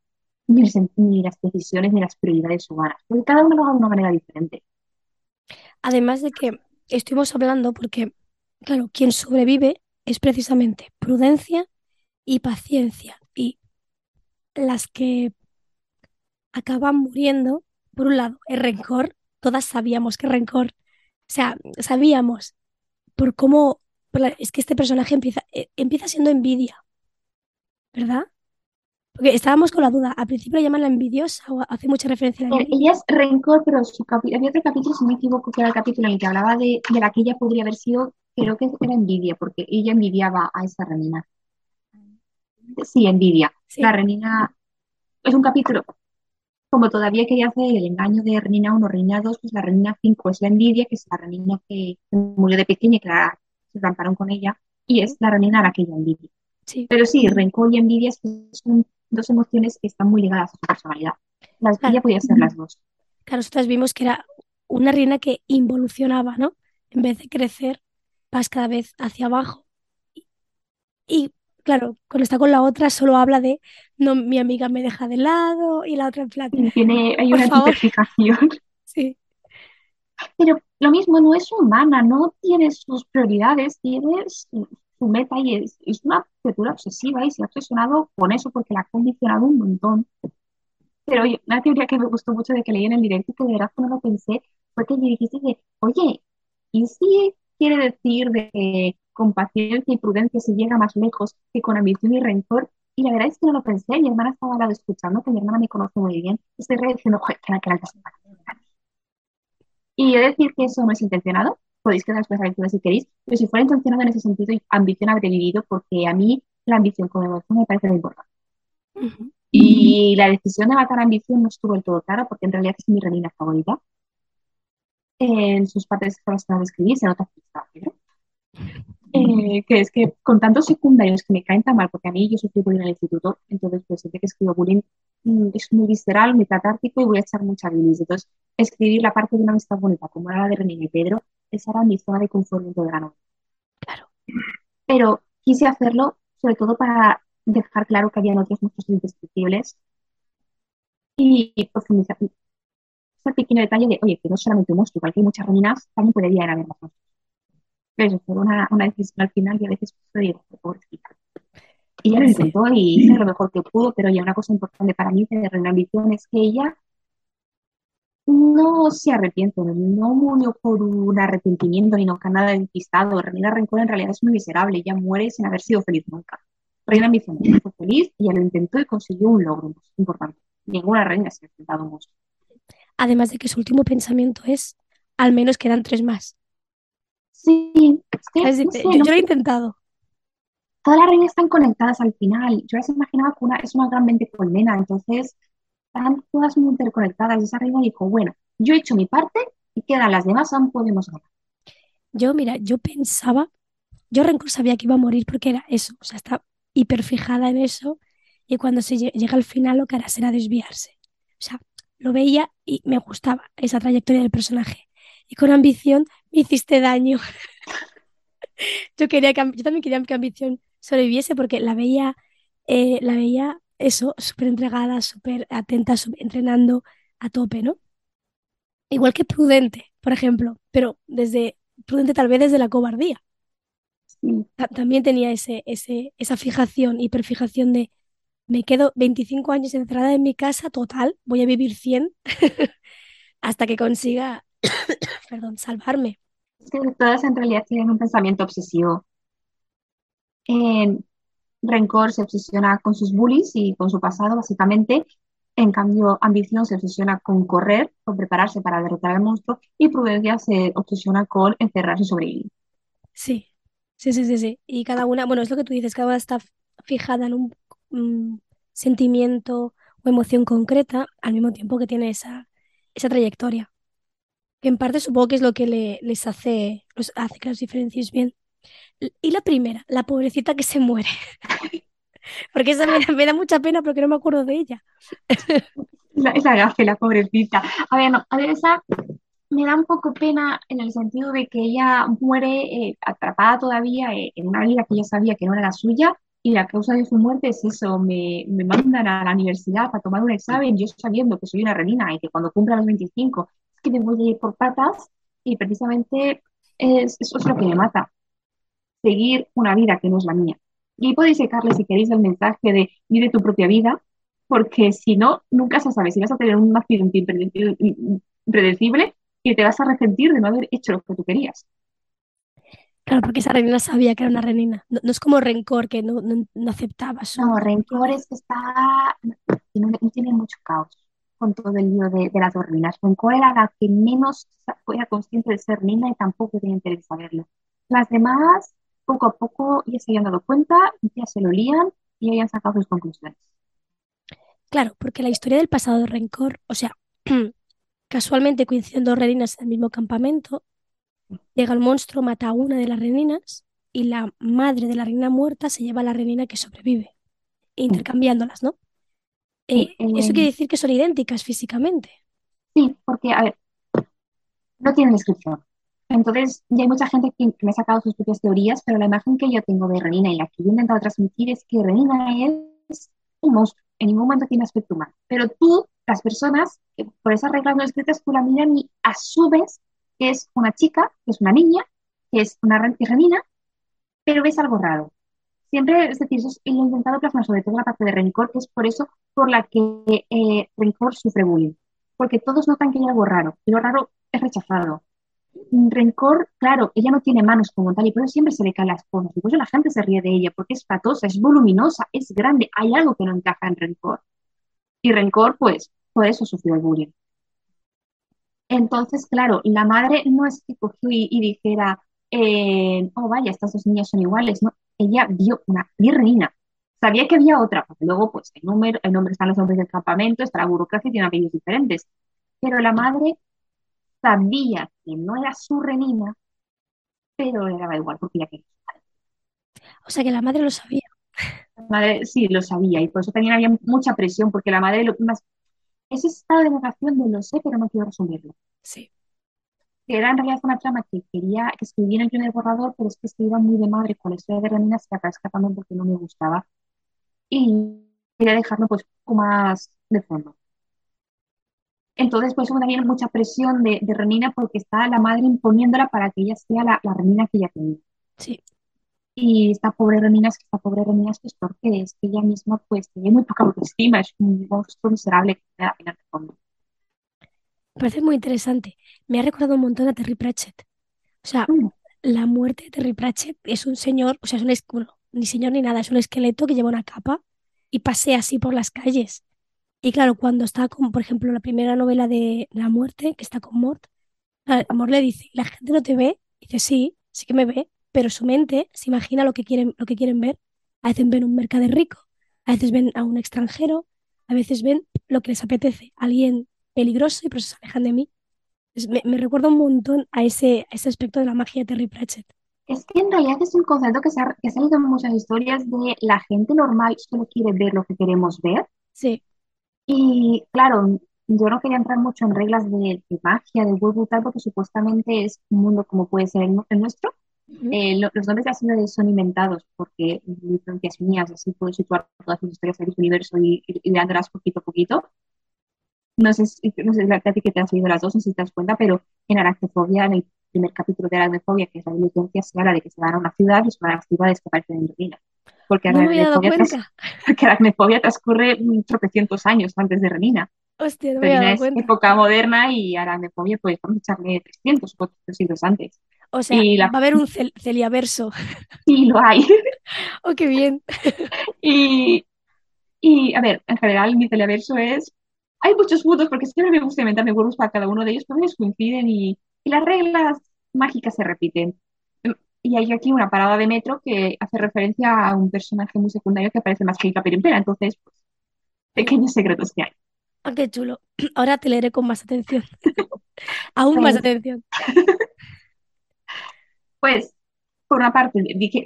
ni, ni las decisiones, ni las prioridades humanas, porque cada uno lo haga de una manera diferente. Además de que estuvimos hablando, porque, claro, quien sobrevive es precisamente prudencia y paciencia. Y las que acaban muriendo, por un lado, el rencor, todas sabíamos que rencor, o sea, sabíamos por cómo, es que este personaje empieza, eh, empieza siendo envidia, ¿verdad? Porque estábamos con la duda, al principio la llaman la envidiosa o hace mucha referencia a la envidia. Ella es rencor, pero su había otro capítulo, si no me equivoco, que era el capítulo en el que hablaba de, de la que ella podría haber sido creo que era envidia, porque ella envidiaba a esa renina. Sí, envidia. La renina es un capítulo, como todavía quería hacer el engaño de renina 1, renina 2, pues la renina 5 es la envidia, que es la renina que murió de pequeña y que se ramparon con ella, y es la renina a la que ella envidia. Sí. Pero sí, rencor y envidia son dos emociones que están muy ligadas a su personalidad. La envidia podía ser las dos. Claro, nosotros vimos que era una reina que involucionaba, ¿no? En vez de crecer, vas cada vez hacia abajo. Y, claro, cuando está con la otra solo habla de, no, mi amiga me deja de lado y la otra en plan. Tiene, hay una tipificación. *laughs* Sí. Pero lo mismo, no es humana, no tiene sus prioridades, tiene su, meta y es, una criatura obsesiva y se ha obsesionado con eso porque la ha condicionado un montón. Pero una teoría que me gustó mucho de que leí en el directo y que de verdad no lo pensé fue que me dijiste de, oye, ¿y si quiere decir de con paciencia y prudencia se llega más lejos que con ambición y rencor. Y la verdad es que no lo pensé, mi hermana estaba al lado escuchando, que mi hermana me conoce muy bien, estoy diciendo, joder, que la que Y he de decir que eso no es intencionado, podéis quedar después a si queréis, pero si fuera intencionado en ese sentido, ambición habría vivido, porque a mí la ambición como emoción me parece muy importante. Y la decisión de matar a ambición no estuvo del todo clara, porque en realidad es mi reina favorita en sus partes que de escribir se nota que eh, que es que con tantos secundarios que me caen tan mal, porque a mí yo sufrí bullying en el instituto, entonces pues siempre que escribo bullying mm, es muy visceral, muy catártico y voy a echar mucha bilis. Entonces, escribir la parte de una amistad bonita, como era la de René y Pedro, esa era mi zona de confort dentro de la novela. Claro. Pero quise hacerlo sobre todo para dejar claro que había otros monstruos indescriptibles y profundizar, ese pequeño detalle de, oye, que no solamente un monstruo, igual que hay muchas reinas, también podría haber más monstruos. Pero eso fue una, una, decisión al final y a veces pues, digo. Y ella lo intentó y hizo lo mejor que pudo, pero ya una cosa importante para mí de Reina Ambición es que ella no se arrepiente, no murió por un arrepentimiento ni nunca nada despistado. Reina Rencor en realidad es muy miserable, ella muere sin haber sido feliz nunca. Reina Ambición fue feliz y ella lo intentó y consiguió un logro importante. Ninguna reina se ha enfrentado. Además de que su último pensamiento es, al menos quedan tres más. Sí, yo, lo he intentado. Todas las reinas están conectadas al final. Yo las imaginaba que una es una gran mente colmena, entonces están todas muy interconectadas. Y esa reina dijo, bueno, yo he hecho mi parte y quedan las demás, aún podemos ganar. Yo, mira, yo pensaba, yo Rencor sabía que iba a morir porque era eso, o sea, está hiper fijada en eso y cuando se llega al final lo que hará será desviarse. O sea, lo veía y me gustaba esa trayectoria del personaje. Y con ambición me hiciste daño. *laughs* yo, quería que, yo también quería que ambición sobreviviese porque la veía, eh, la veía eso, súper entregada, súper atenta, entrenando a tope, ¿no? Igual que prudente, por ejemplo, pero desde prudente tal vez desde la cobardía. También tenía ese, ese, esa fijación, hiperfijación de me quedo 25 años encerrada en mi casa, total, voy a vivir 100 *laughs* hasta que consiga, *coughs* perdón, salvarme. Es que todas en realidad tienen un pensamiento obsesivo. En Rencor se obsesiona con sus bullies y con su pasado, básicamente. En cambio, Ambición se obsesiona con correr, con prepararse para derrotar al monstruo. Y Prudencia se obsesiona con encerrarse y sobrevivir. Sí, sí, sí, sí, sí. Y cada una, bueno, es lo que tú dices, cada una está fijada en un sentimiento o emoción concreta al mismo tiempo que tiene esa, esa trayectoria. Que en parte supongo que es lo que le, les hace, los hace que las diferencies bien. Y la primera, la pobrecita que se muere. *laughs* Porque esa me, me da mucha pena porque no me acuerdo de ella. La, es la gafe, la pobrecita. A ver, no, a ver, esa me da un poco pena en el sentido de que ella muere eh, atrapada todavía eh, en una vida que ella sabía que no era la suya y la causa de su muerte es eso, me, me mandan a la universidad para tomar un examen, yo sabiendo que soy una renina y que cuando cumpla los 25 es que me voy a ir por patas y precisamente es, eso es lo que me mata, seguir una vida que no es la mía. Y podéis sacarle si queréis el mensaje de vive tu propia vida, porque si no, nunca se sabe si vas a tener un accidente impredecible y te vas a arrepentir de no haber hecho lo que tú querías. Claro, porque esa reina sabía que era una renina. No, no es como rencor que no, no, no aceptaba. No, Rencor es que está, no, tiene mucho caos con todo el lío de, de las dos reinas. Rencor era la que menos era consciente de ser reina y tampoco tenía interés en saberlo. Las demás, poco a poco, ya se habían dado cuenta, ya se lo lían y habían sacado sus conclusiones. Claro, porque la historia del pasado de rencor, o sea, *clears throat* casualmente coinciden dos reinas en el mismo campamento, llega el monstruo, mata a una de las reninas y la madre de la reina muerta se lleva a la renina que sobrevive, intercambiándolas, ¿no? Eh, eso eh, quiere decir que son idénticas físicamente. Sí, porque, a ver, no tiene descripción. Entonces, ya hay mucha gente que, me ha sacado sus propias teorías, pero la imagen que yo tengo de Renina y la que yo he intentado transmitir es que Renina es un monstruo, en ningún momento tiene aspecto humano. Pero tú, las personas, por esas reglas no escritas, tú la miran y asumes que es una chica, que es una niña, que es una que es Renina, pero ves algo raro. Siempre, es decir, eso es- he intentado plasmar sobre todo la parte de Rencor, que es por eso por la que eh, sufre bullying. Porque todos notan que hay algo raro, y lo raro es rechazado. Rencor, claro, ella no tiene manos como tal, y por eso siempre se le caen las cosas, y por eso la gente se ríe de ella, porque es patosa, es voluminosa, es grande, hay algo que no encaja en Rencor. Y Rencor, pues, por eso sufrió el bullying. Entonces, claro, la madre no es que cogió y, dijera, eh, oh, vaya, estas dos niñas son iguales, ¿no? Ella vio una virreina. Sabía que había otra, porque luego, pues, el número, el nombre están los nombres del campamento, está la burocracia y tiene apellidos diferentes. Pero la madre sabía que no era su renina, pero le daba igual, porque ya que O sea que la madre lo sabía. la madre sí lo sabía, y por eso también había mucha presión, porque la madre lo más, ese estado de negación de lo sé, pero no quiero resumirlo. Sí. que era en realidad una trama que quería que escribí en el primer borrador, pero es que se iba muy de madre con la historia de Renina, se acaba escapando porque no me gustaba. Y quería dejarlo pues un poco más de fondo. Entonces, pues hubo también mucha presión de, de Renina porque está la madre imponiéndola para que ella sea la, la Renina que ella tenía. Sí. Y esta pobre Renina, es que esta pobre Renina es que es porque es que ella misma pues tiene muy poca autoestima, es un monstruo miserable que me da pena de fondo. Me parece muy interesante. Me ha recordado un montón a Terry Pratchett. O sea, Mm, la muerte de Terry Pratchett es un señor, o sea, es un, bueno, ni señor ni nada, es un esqueleto que lleva una capa y pasea así por las calles. Y claro, cuando está con, por ejemplo, la primera novela de La muerte, que está con Mort, a- Mort le dice, ¿la gente no te ve? Y dice, sí, sí que me ve, pero su mente se imagina lo que quieren, lo que quieren ver. A veces ven un mercader rico, a veces ven a un extranjero, a veces ven lo que les apetece, alguien peligroso y por eso se alejan de mí. Me, me recuerda un montón a ese, a ese aspecto de la magia de Terry Pratchett. Es que en realidad es un concepto que se ha, que ha salido en muchas historias de la gente normal solo quiere ver lo que queremos ver. Sí, Y claro, yo no quería entrar mucho en reglas de, de magia, de World tal, porque supuestamente es un mundo como puede ser el, el nuestro. Eh, lo- los nombres de las ciudades son inventados porque influencias mías, así puedo situar todas las historias del universo y, y, y dándolas poquito a poquito. No sé, si- no sé a ti que te has leído las dos, no sé si te das cuenta, pero en Aracnofobia, en el primer capítulo de Aracnofobia, que es la diligencia, se habla de que se van a una ciudad y son las ciudades que aparecen en ruina. Porque no Aracnofobia, tras- *laughs* porque Aracnofobia transcurre mm, tropecientos años antes de Renina. Hostia, no Renina es cuenta. época moderna y Aracnofobia, pues vamos a echarle 300 o 400 siglos antes. O sea, Y la, va a haber un cel Celiaverso. *laughs* sí, lo hay. *laughs* Oh, qué bien. Y, y, a ver, en general mi televerso es... Hay muchos mundos, porque siempre me gusta inventarme worlds para cada uno de ellos, pero ellos coinciden y, y las reglas mágicas se repiten. Y hay aquí una parada de metro que hace referencia a un personaje muy secundario que aparece más que Ica Pirimpera, entonces, pues, pequeños secretos que hay. Ah, qué chulo. *clears throat* Ahora te leeré con más atención. *laughs* Aún más atención. *laughs* pues por una parte,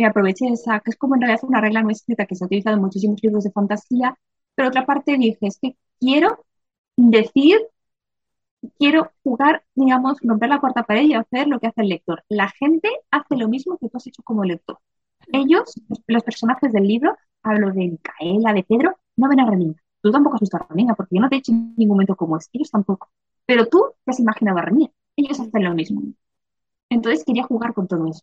aproveché de esa, que es como en realidad una regla no escrita que se ha utilizado en muchísimos libros de fantasía, pero otra parte dije, es que quiero decir, quiero jugar, digamos, romper la cuarta pared y hacer lo que hace el lector. La gente hace lo mismo que tú has hecho como lector. Ellos, los personajes del libro, hablo de Micaela, de Pedro, no ven a Renina. Tú tampoco has visto a Renina, porque yo no te he dicho en ningún momento cómo es. Ellos tampoco. Pero tú te has imaginado a Renina. Ellos hacen lo mismo. Entonces quería jugar con todo eso.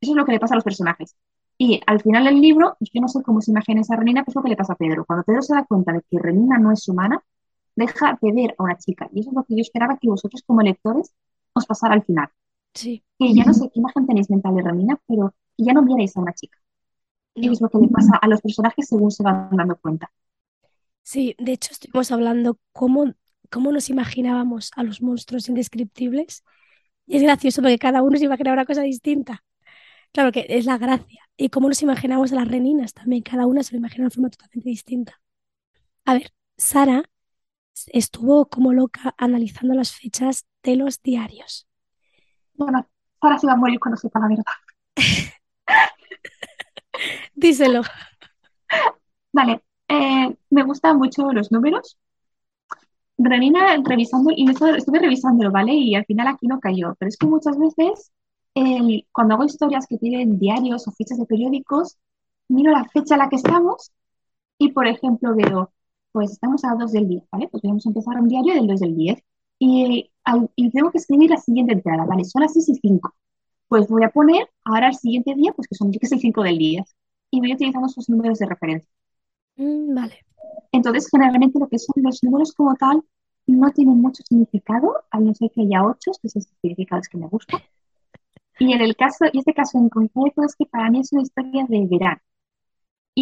Eso es lo que le pasa a los personajes. Y al final del libro, yo no sé cómo se imagina esa Renina, pero es lo que le pasa a Pedro. Cuando Pedro se da cuenta de que Renina no es humana, deja de ver a una chica. Y eso es lo que yo esperaba que vosotros como lectores os pasara al final. Sí. Que ya no sé qué imagen tenéis mental de Renina, pero que ya no vierais a una chica. Y es lo que le pasa a los personajes según se van dando cuenta. Sí, de hecho estuvimos hablando cómo, cómo nos imaginábamos a los monstruos indescriptibles. Y es gracioso porque cada uno se imaginaba una cosa distinta. Claro que es la gracia. Y cómo nos imaginamos a las reninas también. Cada una se lo imagina de una forma totalmente distinta. A ver, Sara estuvo como loca analizando las fechas de los diarios. Bueno, Sara se va a morir cuando sepa la verdad. *laughs* Díselo. Vale, eh, me gustan mucho los números. Renina revisando, y me estuve, estuve revisándolo, ¿vale? Y al final aquí no cayó. Pero es que muchas veces, el- cuando hago historias que tienen diarios o fichas de periódicos, miro la fecha a la que estamos y, por ejemplo, veo, pues estamos a 2 del 10, ¿vale? Pues vamos a empezar un diario del 2 del 10. Y, tengo que escribir la siguiente entrada, ¿vale? Son las 6 y 5. Pues voy a poner ahora el siguiente día, pues que son que es el 5 del 10. Y voy utilizando esos números de referencia. Mm, vale. Entonces, generalmente lo que son los números como tal no tienen mucho significado, a no ser que haya ocho, que son significados que me gustan. Y en el caso, y este caso en concreto es que para mí es una historia de verano.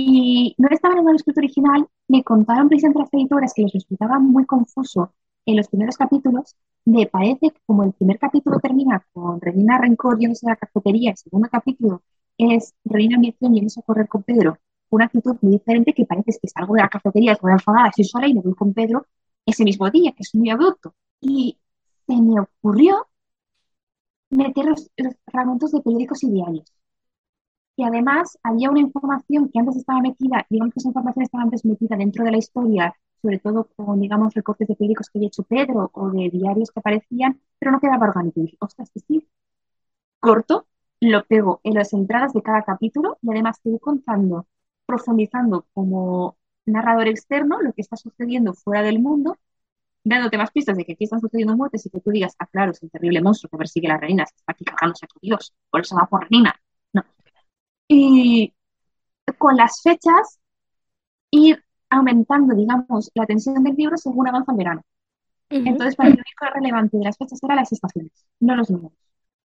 Y no estaba en el manuscrito original, me contaron precisamente las editoras que les resultaba muy confuso en los primeros capítulos, me parece que como el primer capítulo termina con Regina Rencor yéndose a la cafetería, el segundo capítulo es Reina Ambición yéndose a correr con Pedro, una actitud muy diferente que parece que salgo de la cafetería, estoy enfadada, estoy sola y me voy con Pedro ese mismo día, que es muy abrupto. Y se me ocurrió meter los, los fragmentos de periódicos y diarios. Y además había una información que antes estaba metida, digamos que esa información estaba antes metida dentro de la historia, sobre todo con, digamos, recortes de periódicos que había hecho Pedro o de diarios que aparecían, pero no quedaba orgánico. Y dije, ostras, que sí, corto, lo pego en las entradas de cada capítulo y además voy contando, profundizando como narrador externo lo que está sucediendo fuera del mundo, dándote más pistas de que aquí están sucediendo muertes y que tú digas, ah, claro, es el terrible monstruo que persigue a la reina, se está aquí cagándose aquí Dios, por eso va por reina. Y con las fechas, ir aumentando, digamos, la tensión del libro según avanza el verano. Ujú. Entonces, para mí lo único relevante de las fechas eran las estaciones, no los números.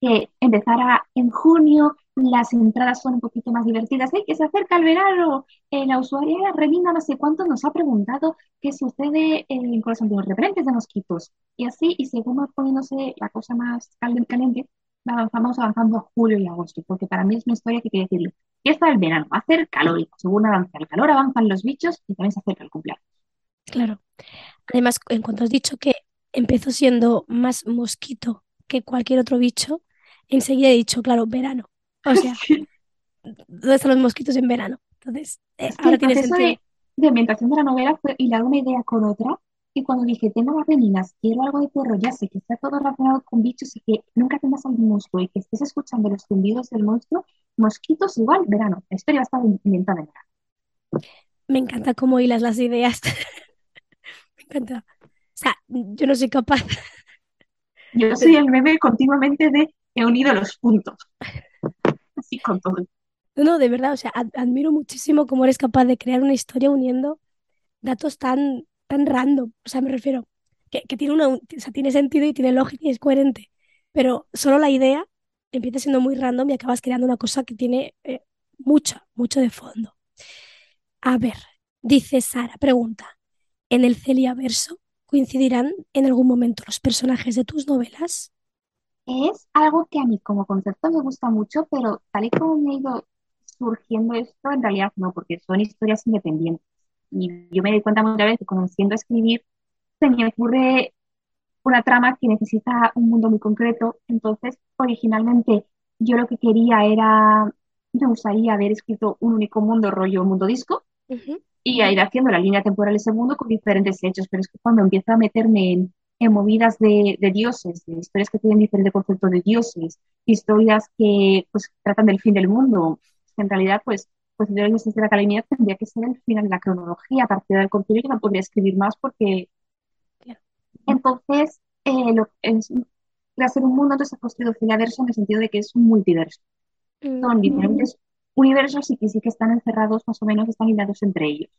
Que empezara en junio, las entradas son un poquito más divertidas. ¡Ay, que se acerca el verano! Eh, la usuaria Renina no sé cuánto nos ha preguntado qué sucede eh, con los repelentes de mosquitos. Y así, y según va poniéndose la cosa más caliente avanzamos avanzando a julio y agosto, porque para mí es una historia que quiere decirlo. Fiesta del verano, va a hacer calor, y según avanza el calor, avanzan los bichos y también se acerca el cumpleaños. Claro. Además, en cuanto has dicho que empezó siendo más mosquito que cualquier otro bicho, enseguida he dicho, claro, verano. O sea, *laughs* ¿dónde están los mosquitos en verano? Entonces, eh, ahora tiene sentido. de, de ambientación de la novela fue hilar una idea con otra. Y cuando dije, tengo las reninas, quiero algo de terror, ya sé que está todo relacionado con bichos y que nunca tengas algún monstruo y que estés escuchando los zumbidos del monstruo, mosquitos igual, verano. La historia estar inventada en verano. Me encanta cómo hilas las ideas. *laughs* Me encanta. O sea, yo no soy capaz. Yo *laughs* soy el meme continuamente de he unido los puntos. Así con todo. No, no, de verdad, o sea, ad- admiro muchísimo cómo eres capaz de crear una historia uniendo datos tan, tan random. O sea, me refiero, que, tiene una, sentido y tiene lógica y es coherente. Pero solo la idea empieza siendo muy random y acabas creando una cosa que tiene eh, mucho, mucho de fondo. A ver, dice Sara, pregunta, ¿en el Celia verso coincidirán en algún momento los personajes de tus novelas? Es algo que a mí como concepto me gusta mucho, pero tal y como me ha ido surgiendo esto, en realidad no, porque son historias independientes. Y yo me di cuenta muchas veces que conociendo a escribir, se me ocurre una trama que necesita un mundo muy concreto. Entonces, originalmente yo lo que quería era, me gustaría haber escrito un único mundo, rollo mundo disco, Ujú. y a ir haciendo la línea temporal de ese mundo con diferentes hechos, pero es que cuando empiezo a meterme en, en movidas de, de dioses, de historias que tienen diferente concepto de dioses, historias que pues tratan del fin del mundo, en realidad pues pues yo desde la academia tendría que ser el final de la cronología, a partir del concilio yo no podría escribir más porque Claro. entonces eh, lo, es, ser un mundo entonces ha construido Filaverso en el sentido de que es un multiverso son diferentes universos y que sí que están encerrados, más o menos están hilados entre ellos.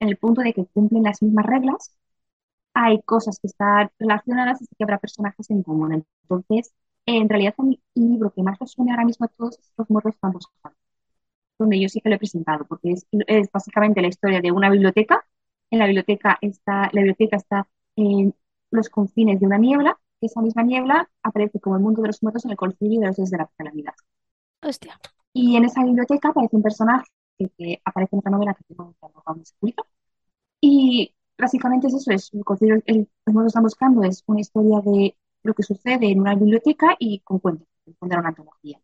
En el punto de que cumplen las mismas reglas, hay cosas que están relacionadas y sí que habrá personajes en común. Entonces, en realidad, el libro que más resume ahora mismo a todos es Los muertos están buscando, donde yo sí que lo he presentado, porque es, es básicamente la historia de una biblioteca. En la biblioteca está, la biblioteca está en los confines de una niebla, que esa misma niebla aparece como el mundo de los muertos en el concilio de los dioses de la calamidad. hostia. Y en esa biblioteca aparece un personaje que, que aparece en otra novela que tengo un escrito. Y básicamente es eso, es, el, concilio- el, el mundo que están buscando es una historia de lo que sucede en una biblioteca y con cuentos, con una antología.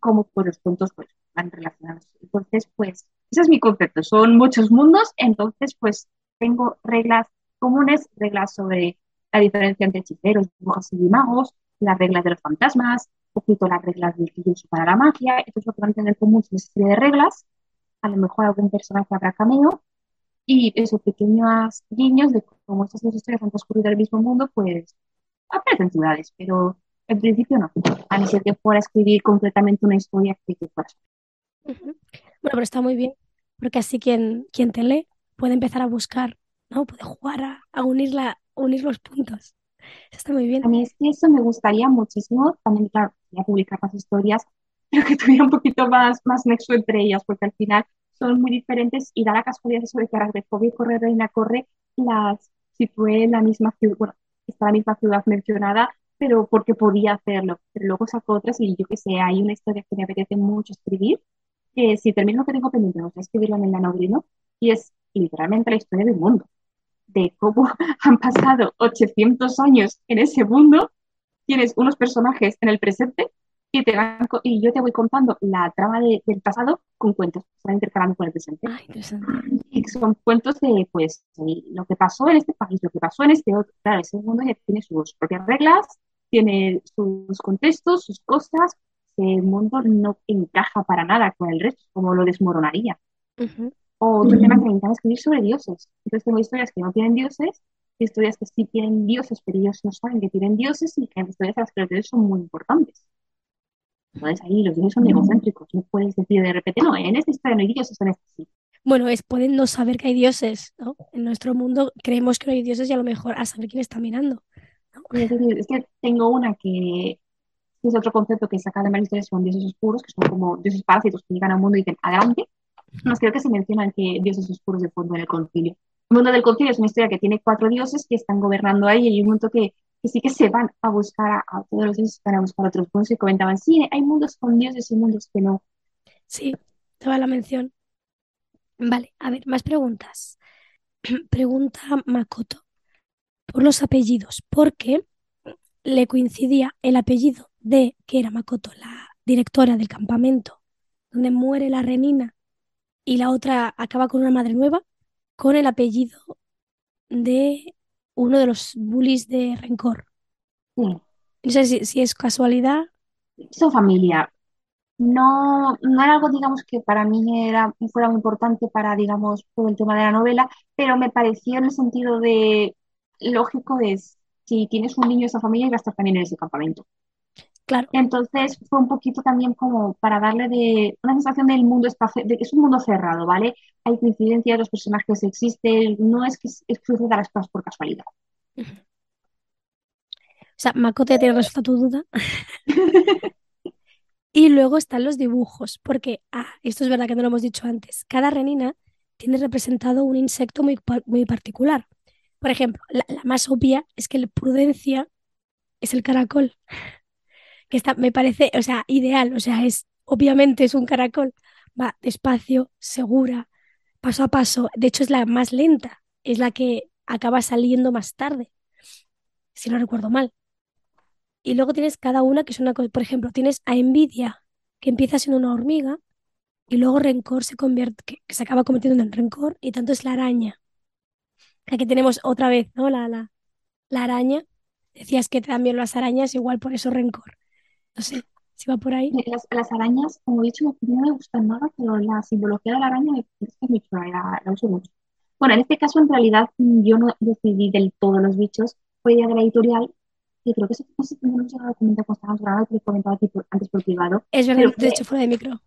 Como pues los cuentos pues van relacionados. Entonces, pues, ese es mi concepto. Son muchos mundos, entonces, pues, tengo reglas comunes, reglas sobre la diferencia entre hechiceros, brujas y magos, las reglas de los fantasmas, un poquito las reglas del uso para la magia. Esto es lo que van a tener común es una serie de reglas. A lo mejor algún personaje habrá cameo. Y esos pequeños guiños de cómo estas dos historias han transcurrido el mismo mundo, pues aparecen ciudades, pero en principio no. A no ser que fuera escribir completamente una historia que, que fuera. Ujú. Bueno, pero está muy bien, porque así quien, quien te lee puede empezar a buscar, ¿no? Puede jugar a, a unir, la- unir los puntos. Eso está muy bien. A mí es que eso me gustaría muchísimo, también, claro, quería publicar más historias, *laughs* pero que tuviera un poquito más, más nexo entre ellas, porque al final son muy diferentes y da la casualidad eso de que Aracnofobia y Corre Reina Corre las situé en la misma ciudad, bueno, está la misma ciudad mencionada, pero porque podía hacerlo. Pero luego saco otras y yo que sé, hay una historia que me apetece mucho escribir, que si termino lo que tengo pendiente, no sé escribirlo en el Nanobrino, y es literalmente la historia del mundo, de cómo *laughs* han pasado 800 años en ese mundo, tienes unos personajes en el presente y, te van, y yo te voy contando la trama de- del pasado con cuentos, van intercalando con el presente. Interesante. Y son cuentos de, pues, de lo que pasó en este país, lo que pasó en este otro. Claro, ese mundo tiene sus propias reglas, tiene sus contextos, sus cosas. Ese mundo no encaja para nada con el resto, como lo desmoronaría. O otro tema que encanta escribir sobre dioses. Entonces tengo historias que no tienen dioses, y historias que sí tienen dioses, pero ellos no saben que tienen dioses, y que hay historias las que los dioses son muy importantes. Entonces ahí los dioses son egocéntricos. No puedes decir de repente, no, en esta historia no hay dioses, en esta sí. Bueno, es pueden no saber que hay dioses, ¿no? En nuestro mundo creemos que no hay dioses y a lo mejor a saber quién está mirando. ¿no? Es decir, es que tengo una que es otro concepto que saca de historias, son dioses oscuros, que son como dioses parásitos que llegan al mundo y dicen, adelante. Más creo que se mencionan que dioses oscuros de fondo en el concilio. El mundo del concilio es una historia que tiene cuatro dioses que están gobernando ahí y hay un momento que, que sí que se van a buscar a, a todos los dioses, van a buscar a otros mundos y comentaban, sí, hay mundos con dioses y mundos que no. Sí, te va la mención. Vale, a ver, más preguntas. *clears throat* Pregunta Makoto por los apellidos, porque le coincidía el apellido de, que era Makoto, la directora del campamento, donde muere la renina y la otra acaba con una madre nueva, con el apellido de uno de los bullies de Rencor. Sí. No sé si, si es casualidad. Son familia. No, no era algo, digamos, que para mí era, fuera muy importante para, digamos, todo el tema de la novela, pero me pareció en el sentido de lógico de si tienes un niño de esa familia, estar también en ese campamento. Claro, Entonces fue un poquito también como para darle de una sensación del mundo de que es un mundo cerrado, ¿vale? Hay coincidencias, los personajes existen, no es que, sucedan las cosas por casualidad. o sea, Makoto ya tiene resuelta tu duda. *laughs* Y luego están los dibujos, porque, ah, esto es verdad que no lo hemos dicho antes, cada renina tiene representado un insecto muy, muy particular. Por ejemplo, la, más obvia es que el prudencia es el caracol, que está, me parece, o sea, ideal, o sea, es, obviamente es un caracol, va despacio, segura, paso a paso, de hecho es la más lenta, es la que acaba saliendo más tarde, si no recuerdo mal. Y luego tienes cada una que es una cosa. Por ejemplo, tienes a Envidia, que empieza siendo una hormiga, y luego Rencor se convierte, que se acaba convirtiendo en Rencor, y tanto es la araña. Aquí tenemos otra vez, ¿no? La, la, la araña. Decías que también las arañas, igual por eso Rencor. No sé si va por ahí. Las, las arañas, como he dicho, no me gustan nada, pero la simbología de la araña me parece muy chula, la, la uso mucho. Bueno, en este caso, en realidad, yo no decidí del todo los bichos. Fue idea de la editorial, que creo que eso, no sé si no a comentar cuando estábamos grabando, te lo he comentado a ti por- antes por privado. Es verdad, de hecho, fuera de micro.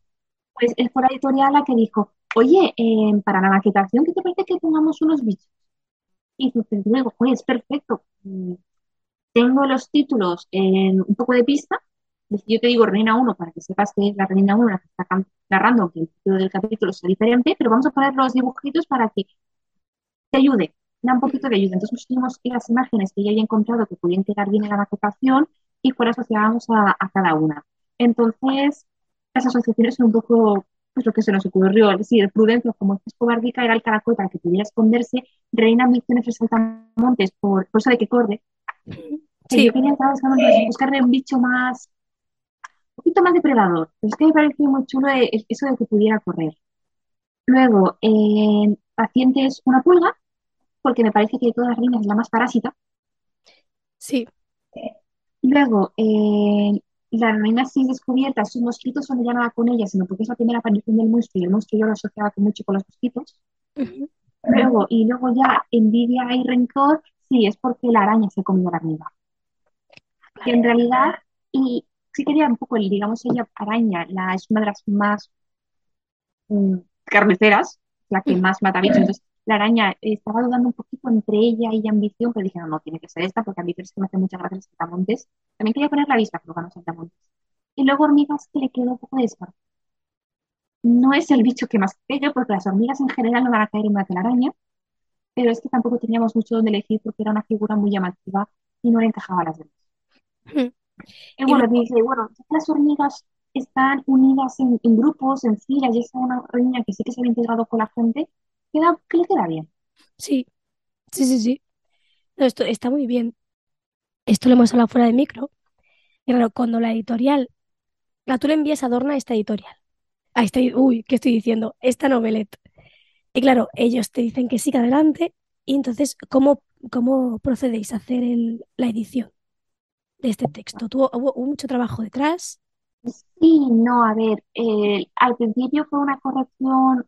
pues, es por la editorial la que dijo, oye, eh, para la maquetación, ¿qué te parece que pongamos unos bichos? Y pues, luego, pues, perfecto. Mm, Tengo los títulos en un poco de pista. Yo te digo Reina 1 para que sepas que es la Reina 1 la que está narrando, aunque el título del capítulo sea diferente, pero vamos a poner los dibujitos para que te ayude, da un poquito de ayuda. Entonces pusimos las imágenes que yo había encontrado que podían quedar bien en la maquetación y fuera asociábamos a, a cada una. Entonces, las asociaciones son un poco pues, lo que se nos ocurrió. Es decir, Prudencio, como es cobardica, era el caracol para que pudiera esconderse. Reina Ambiciones Saltamontes, por, eso de que corre. Que yo Sí, quería buscarle un bicho más, un poquito más depredador. Pero es que me pareció muy chulo eh, eso de que pudiera correr. Luego, en paciente es una pulga, porque me parece que de todas las reinas es la más parásita. sí. Luego, eh, la reina así descubierta, sus mosquitos no ya nada con ella, sino porque es la primera aparición del monstruo y el monstruo yo lo asociaba con mucho con los mosquitos. Luego, y luego ya envidia y rencor, sí, es porque la araña se comió la hormiga. Que en realidad, y sí quería un poco el, digamos, ella araña, la, es una de las más mm, carniceras, la que más mata bichos. Entonces, la araña estaba dudando un poquito entre ella y ambición, pero dije, no, no, tiene que ser esta, porque ambición es que me hace muchas gracias saltamontes. También quería poner la vista, pero ganó saltamontes. Y luego hormigas que le quedó un poco de descarte. No es el bicho que más pega, porque las hormigas en general no van a caer en una telaraña, pero es que tampoco teníamos mucho donde elegir porque era una figura muy llamativa y no le encajaba a las demás. Y Y bueno, luego, dije, bueno, las hormigas están unidas en, en grupos, en filas, y es una reina que sí que se había integrado con la gente, queda, que le queda bien. sí, sí, sí, sí. No, esto está muy bien. Esto lo hemos hablado fuera de micro. Y claro, cuando la editorial, la tú le envías a Dorna a esta editorial, a esta, uy, ¿qué estoy diciendo? Esta novelette. Y claro, ellos te dicen que siga adelante. Y entonces, ¿cómo, cómo procedéis a hacer el- la edición de este texto? ¿Tuvo, hubo, hubo mucho trabajo detrás? Sí, no, a ver, eh, al principio fue una corrección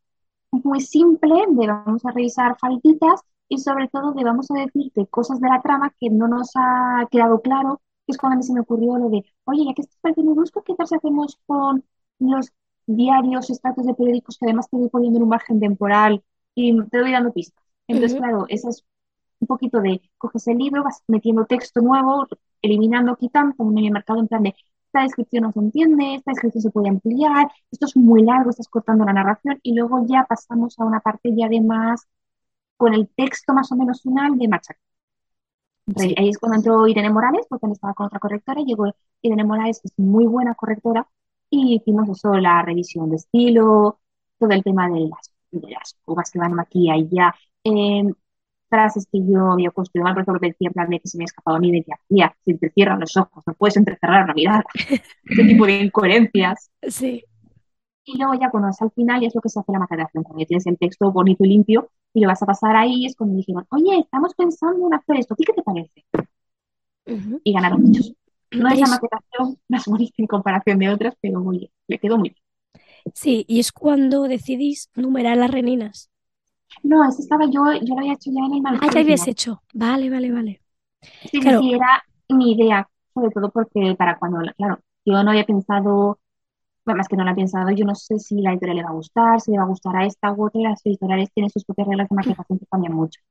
muy simple de vamos a revisar faltitas y sobre todo de vamos a decirte cosas de la trama que no nos ha quedado claro, que es cuando a mí se me ocurrió lo de, oye, ya que estás parte muy brusco, ¿qué tal si hacemos con los diarios, estratos de periódicos que además te voy poniendo en un margen temporal y te voy dando pistas? Entonces, claro, esa es un poquito de, coges el libro, vas metiendo texto nuevo, eliminando, quitando, como en el mercado en plan de, esta descripción no se entiende, esta descripción se puede ampliar, esto es muy largo, estás cortando la narración y luego ya pasamos a una parte ya de más, con el texto más o menos final de Machaca. Sí, Ahí es cuando entró Irene Morales, porque él estaba con otra correctora, y llegó Irene Morales, que es muy buena correctora, y hicimos eso, la revisión de estilo, todo el tema de las, de las curvas que van aquí y allá, eh, frases que yo había construido mal, por ejemplo, decía en plan de que se me ha escapado a mí, decía, tía, si te cierran los ojos, no puedes entrecerrar la mirada, *laughs* ese tipo de incoherencias. sí, Y luego ya cuando es al final es lo que se hace la maquetación, cuando tienes el texto bonito y limpio y lo vas a pasar ahí, es cuando dijeron, oye, estamos pensando en hacer esto, ¿a ti qué te parece? Y ganaron muchos. No es la maquetación más bonita en comparación de otras, pero muy bien, le quedó muy bien. sí, y es cuando decidís numerar las reninas. No, ese estaba yo, yo lo había hecho ya en el Ah, ya habías hecho. Vale, vale, vale. Sí, sí, Claro, sí, era mi idea, sobre todo porque para cuando, claro, yo no había pensado, bueno, más que no lo he pensado, yo no sé si la editorial le va a gustar, si le va a gustar a esta u otra, las editoriales tienen sus propias reglas de maquetación que cambian mucho.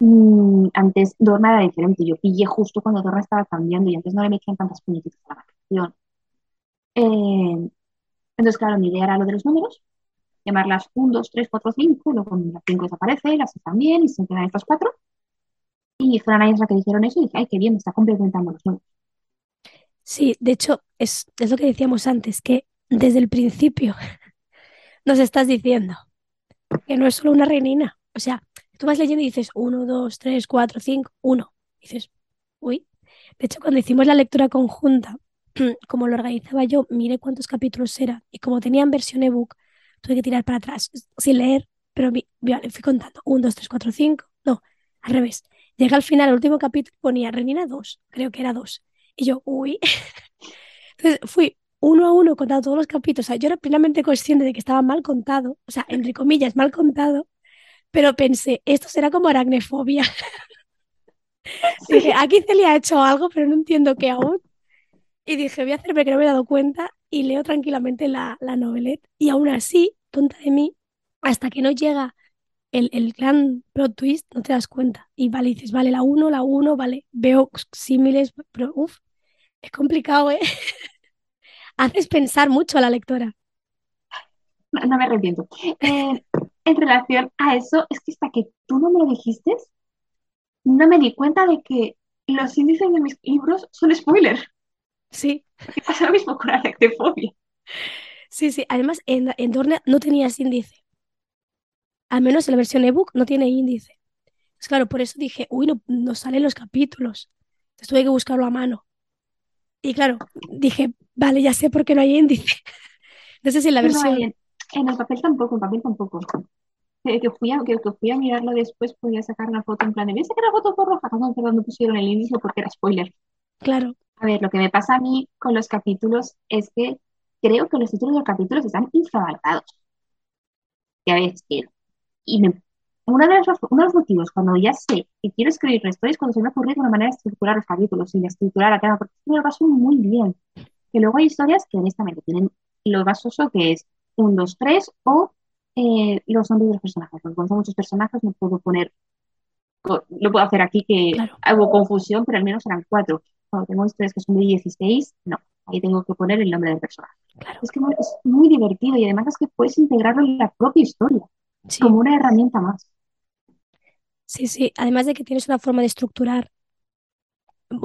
Mm, antes Dorna era diferente, yo pillé justo cuando Dorna estaba cambiando y antes no le metían tantas puñetitas a la maquetación. Eh, entonces, claro, mi idea era lo de los números, llamarlas 1, 2, 3, 4, 5, luego las 5 desaparece, las 6 también, y se quedan estas 4. Y fueron a ellas las que dijeron eso y dije, ay, qué bien, me está complementando los números. sí, de hecho, es, es lo que decíamos antes, que desde el principio *laughs* nos estás diciendo que no es solo una renina. O sea, tú vas leyendo y dices 1, 2, 3, 4, 5, 1. Dices, uy. De hecho, cuando hicimos la lectura conjunta, *clears throat* como lo organizaba yo, miré cuántos capítulos era y como tenían versión ebook, tuve que tirar para atrás sin leer, pero vi- fui contando. 1, 2, 3, 4, 5. No, al revés. Llegué al final, el último capítulo, ponía Renina 2, creo que era 2. Y yo, uy. *laughs* Entonces fui uno a uno contando todos los capítulos. O sea, yo era plenamente consciente de que estaba mal contado, o sea, entre comillas, mal contado, pero pensé, esto será como aracnefobia. *laughs* Dije, aquí Celia ha hecho algo, pero no entiendo qué aún. Y dije, voy a hacerme que no me he dado cuenta y leo tranquilamente la, la novelette. Y aún así, tonta de mí, hasta que no llega el, el gran plot twist, no te das cuenta. Y vale, dices, vale, la uno, la uno, vale, veo símiles, pero uff, es complicado, ¿eh? *laughs* Haces pensar mucho a la lectora. No, me arrepiento. Eh, en relación a eso, es que hasta que tú no me lo dijiste, no me di cuenta de que los índices de mis libros son spoiler. Sí, Que *laughs* pasa lo mismo con la sí, sí. Además, en, en Dorna no tenías índice. Al menos en la versión ebook no tiene índice. Entonces, claro, por eso dije, uy, no, no salen los capítulos. Entonces tuve que buscarlo a mano. Y claro, dije, vale, ya sé por qué no hay índice. *laughs* No sé si en la No, versión. en, el papel tampoco, en papel tampoco. Que, que fui a, que, que fui a mirarlo después, podía sacar una foto en plan de, sacar la foto por roja, cuando perdón, no pusieron el índice porque era spoiler. Claro, A ver, lo que me pasa a mí con los capítulos es que creo que los títulos de los capítulos están infravalorados. Y a veces quiero. Y me, uno de los, uno de los motivos cuando ya sé que quiero escribir una historia es cuando se me ha ocurrido una manera de estructurar los capítulos y de estructurar la trama, porque me lo paso muy bien. Que luego hay historias que honestamente tienen lo más soso que es un, dos, tres o eh, los nombres de los personajes. Porque cuando son muchos personajes no puedo poner, co- no puedo hacer aquí que claro. hubo confusión, pero al menos eran cuatro. Cuando tengo historias que son de 16, no, ahí tengo que poner el nombre del personaje. Claro. Es que es muy divertido y además es que puedes integrarlo en la propia historia, Sí, como una herramienta más. sí, sí. Además de que tienes una forma de estructurar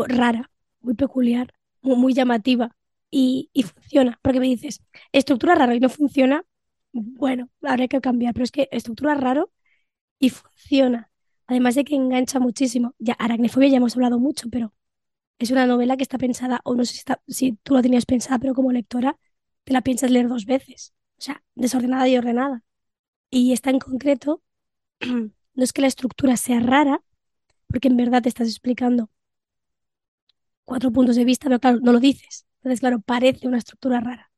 rara, muy peculiar, mu- muy, llamativa y, y funciona. Porque me dices, estructura raro y no funciona, bueno, habría que cambiar, pero es que estructura raro y funciona. Además de que engancha muchísimo. Ya, Aracnefobia ya hemos hablado mucho, pero es una novela que está pensada, o no sé si, está, tú la tenías pensada, pero como lectora te la piensas leer dos veces. O sea, desordenada y ordenada. Y esta en concreto, *clears throat* no es que la estructura sea rara, porque en verdad te estás explicando cuatro puntos de vista, pero claro, no lo dices. Entonces, claro, parece una estructura rara.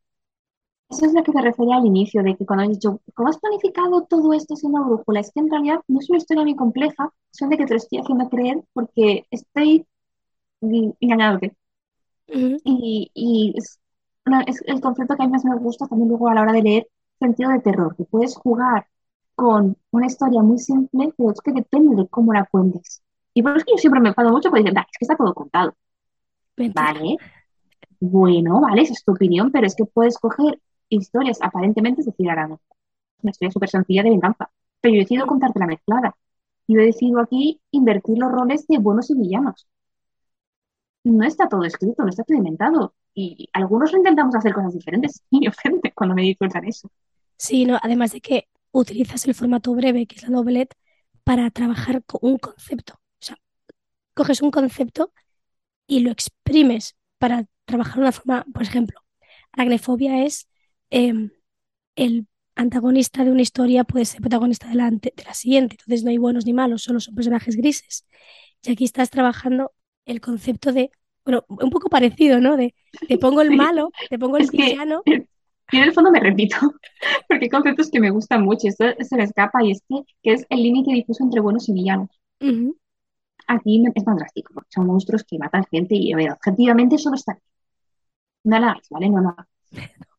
Eso es lo que te refería al inicio, de que cuando has dicho, ¿cómo has planificado todo esto sin una brújula? Es que en realidad no es una historia muy compleja, son de que te lo estoy haciendo creer porque estoy engañándote. Ujú, Y, y es, una- es el concepto que a mí más me gusta también luego a la hora de leer, sentido de terror, que puedes jugar con una historia muy simple, pero es que depende de cómo la cuentes. Y por eso es que yo siempre me enfado mucho porque dicen, "Ah, es que está todo contado. Mentira. Vale, bueno, vale, esa es tu opinión, pero es que puedes coger historias aparentemente, es decir, ahora no, una historia súper sencilla de venganza, pero yo decido contarte la mezclada. Yo he decidido aquí invertir los roles de buenos y villanos. No está todo escrito, no está todo inventado. Y algunos intentamos hacer cosas diferentes *laughs* y ofende cuando me di cuenta de eso. Sí, no, además de que utilizas el formato breve, que es la novelette, para trabajar con un concepto. O sea, coges un concepto y lo exprimes para trabajar una forma, por ejemplo, aracnefobia es em, el antagonista de una historia puede ser protagonista de la, de la siguiente, entonces no hay buenos ni malos, solo son personajes grises. Y aquí estás trabajando el concepto de, bueno, un poco parecido, ¿no? De te pongo el malo, te pongo el villano. *laughs* yo en el fondo me repito, *laughs* porque hay conceptos que me gustan mucho. Esto se me escapa y es que, que es el límite difuso entre buenos y villanos. Ujú, Aquí me- es más drástico, porque son monstruos que matan gente y, a ver, objetivamente solo está aquí. No la ¿vale? No hagas. *laughs*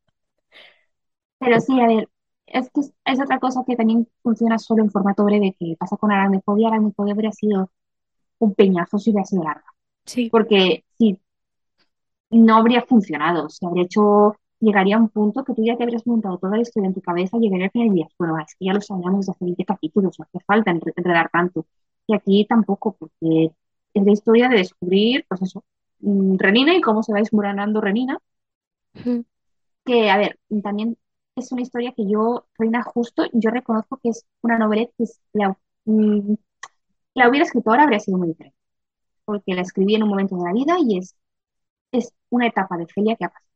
Pero sí, a ver, es que es, es otra cosa que también funciona solo en formato breve, que pasa con Aracnofobia. Aracnofobia habría sido un peñazo si hubiera sido larga, Sí, porque si no habría funcionado, se habría hecho, llegaría a un punto que tú ya te habrías montado toda la historia en tu cabeza, llegaría al final y dirías, bueno, es que ya lo sabíamos desde hace 20 capítulos, no hace falta enre- enredar tanto. Y aquí tampoco, porque es la historia de descubrir, pues eso, mm, Renina y cómo se va desmoronando Renina, que, a ver, también es una historia que yo, Reina Justo, yo reconozco que es una novela que es la, mm, la hubiera escrito ahora habría sido muy diferente. Porque la escribí en un momento de la vida y es, es una etapa de Felia que ha pasado.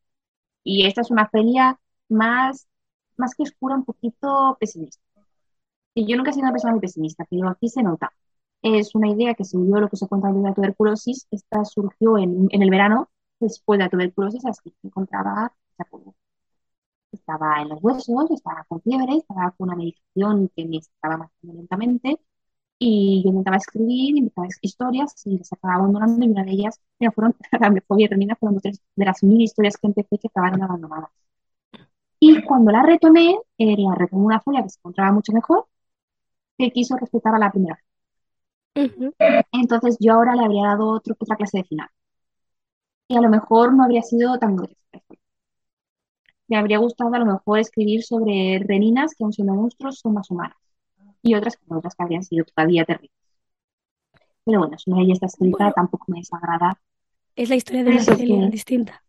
Y esta es una Felia más, más que oscura, un poquito pesimista. Y yo nunca he sido una persona muy pesimista, pero aquí se nota. Es una idea que se dio lo que se cuenta de la tuberculosis. Esta surgió en, en el verano, después de la tuberculosis, así que encontraba, estaba en los huesos, estaba con fiebre, estaba con una medicación que me estaba matando lentamente. Y yo intentaba escribir, intentaba historias y las acababa abandonando. Y una de ellas, mira, fueron, *laughs* la termina, fueron tres de las mil historias que empecé que acabaron abandonadas. Y cuando la retomé, eh, la retomé una folla que se encontraba mucho mejor, que quiso respetar a la primera. Entonces yo ahora le habría dado otro, otra clase de final. Y a lo mejor no habría sido tan grotesca. Me habría gustado a lo mejor escribir sobre reninas que aun siendo monstruos son más humanas. Y otras como otras que habrían sido todavía terribles. Pero bueno, si una ella está escrita, tampoco me desagrada. Es la historia de una serie distinta.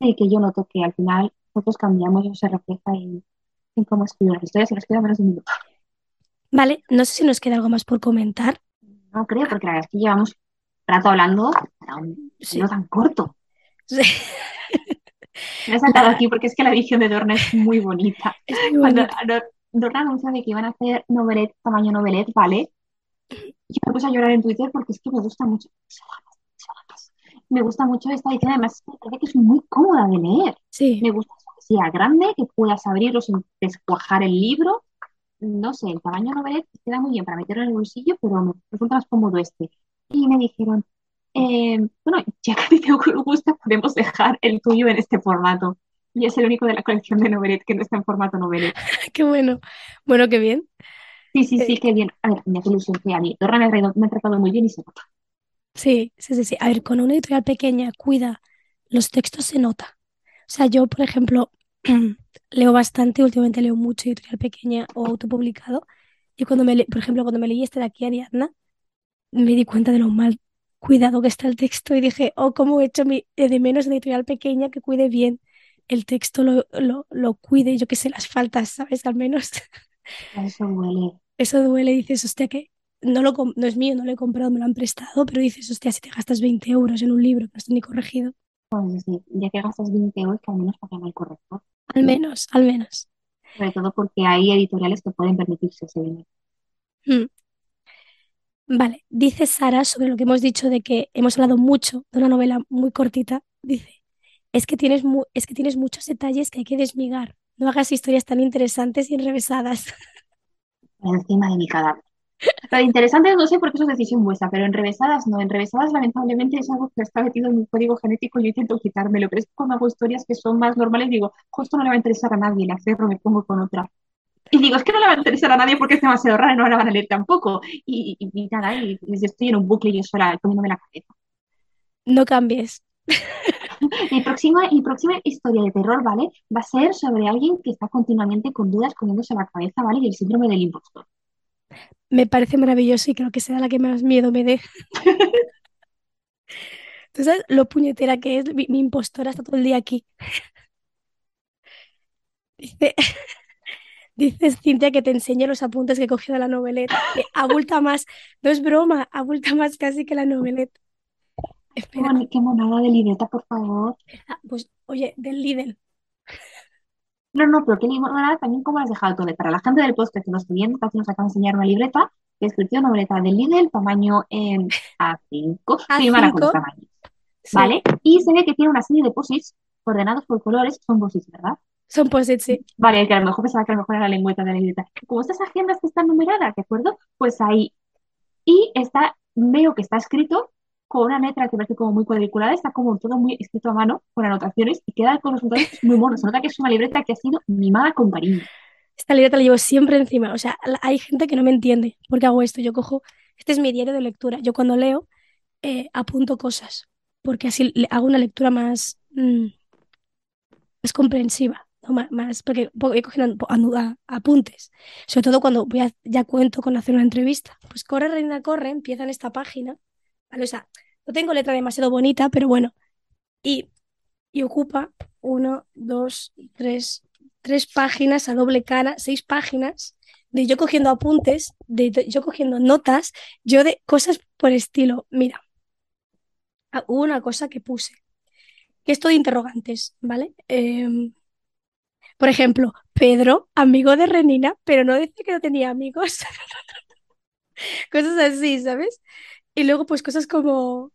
Sí, que yo noto que al final nosotros cambiamos y se refleja en, cómo escribo las historias y nos queda menos de un minuto. Vale, no sé si nos queda algo más por comentar. No creo, porque la verdad es que llevamos rato hablando para un no tan corto. Sí. *laughs* Me he saltado aquí porque es que la edición de Dorna es muy bonita. Cuando Dorna anunció de que iban a hacer novelet, tamaño novelet, ¿vale? Yo me puse a llorar en Twitter porque es que me gusta mucho. Me gusta mucho esta edición, además me parece que es muy cómoda de leer. Sí. Me gusta que sea grande, que puedas abrirlo sin descuajar el libro no sé, el tamaño novelet queda muy bien para meterlo en el bolsillo, pero me resulta más cómodo este. Y me dijeron, eh, bueno, ya que a ti te gusta, podemos dejar el tuyo en este formato. Y es el único de la colección de novelet que no está en formato novelet. *laughs* qué bueno. Bueno, qué bien. Sí, sí, sí, eh, qué bien. A ver, me hace ilusión que a mí. Torra me ha, me ha tratado muy bien y se nota. Sí, sí, sí, sí. A ver, con una editorial pequeña, cuida, los textos se nota. O sea, yo, por ejemplo, *clears throat* leo bastante, últimamente leo mucho editorial pequeña o autopublicado. Y cuando me, por ejemplo, cuando me leí este de aquí, Ariadna, me di cuenta de lo mal cuidado que está el texto y dije, oh, cómo he hecho mi, eh, de menos editorial pequeña que cuide bien el texto, lo, lo, lo cuide, yo que sé, las faltas, ¿sabes? Al menos. Eso duele. Eso duele, dices, hostia, que no, lo, no es mío, no lo he comprado, me lo han prestado, pero dices, hostia, si te gastas 20 euros en un libro que no está ni corregido. Pues sí, ya que gastas 20 euros, que al menos para el corrector. Al menos, al menos. Sobre todo porque hay editoriales que pueden permitirse ese dinero. Hmm. Vale, dice Sara sobre lo que hemos dicho de que hemos hablado mucho de una novela muy cortita. Dice, es que tienes, es que tienes muchos detalles que hay que desmigar. No hagas historias tan interesantes y enrevesadas. *laughs* Encima de mi cadáver. Lo interesante no sé por qué eso es decisión vuestra, pero enrevesadas no. Enrevesadas lamentablemente es algo que está metido en mi código genético y yo intento quitármelo, pero es que cuando hago historias que son más normales digo, justo no le va a interesar a nadie, la cerro, me pongo con otra. Y digo, es que no le va a interesar a nadie porque es demasiado rara y no la van a leer tampoco. Y, y, nada, y, estoy en un bucle y yo sola poniéndome la cabeza. No cambies. *laughs* *laughs* mi, próxima, mi próxima historia de terror, ¿vale? Va a ser sobre alguien que está continuamente con dudas poniéndose la cabeza, ¿vale? Y el síndrome del impostor me parece maravilloso y creo que será la que más miedo me dé. *laughs* Entonces, lo puñetera que es, mi, impostora está todo el día aquí. Dice, *laughs* dices, Cintia, que te enseñe los apuntes que he cogido de la noveleta. Que abulta más, no es broma, abulta más casi que la noveleta. Espera. Qué monada de libreta, por favor. Pues, oye, del Lidl. No, no, pero qué libreta, también cómo has dejado todo. Para la gente del podcast que nos está viendo, nos acaba de enseñar una libreta, descripción noveleta del Lidl, tamaño en A5, A5. tamaño. ¿Vale? Y se ve que tiene una serie de posits ordenados por colores, son posits, ¿verdad? Son posits, sí. Vale, que a lo mejor pensaba que a lo mejor era la lengüeta de la libreta. Como estas agendas que están numeradas, ¿de acuerdo? Pues ahí. Y está, veo que está escrito con una letra que parece como muy cuadriculada, está como todo muy escrito a mano, con anotaciones, y queda con resultados muy monos. Se nota que es una libreta que ha sido mimada con cariño. Esta libreta la llevo siempre encima. O sea, hay gente que no me entiende por qué hago esto. Yo cojo, este es mi diario de lectura. Yo cuando leo, eh, apunto cosas, porque así hago una lectura más, mm, más comprensiva. Más, porque voy cogiendo apuntes, sobre todo cuando ya cuento con hacer una entrevista. Pues corre, reina, corre, empieza en esta página o sea, no tengo letra demasiado bonita, pero bueno. Y, y ocupa uno, dos, tres, tres páginas a doble cara, seis páginas de yo cogiendo apuntes, de, yo cogiendo notas, yo de cosas por estilo. Mira, ah, hubo una cosa que puse, que es todo interrogantes, ¿vale? Em, por ejemplo, Pedro, amigo de Renina, pero no decía que no tenía amigos. *laughs* Cosas así, ¿sabes? Y luego, pues cosas como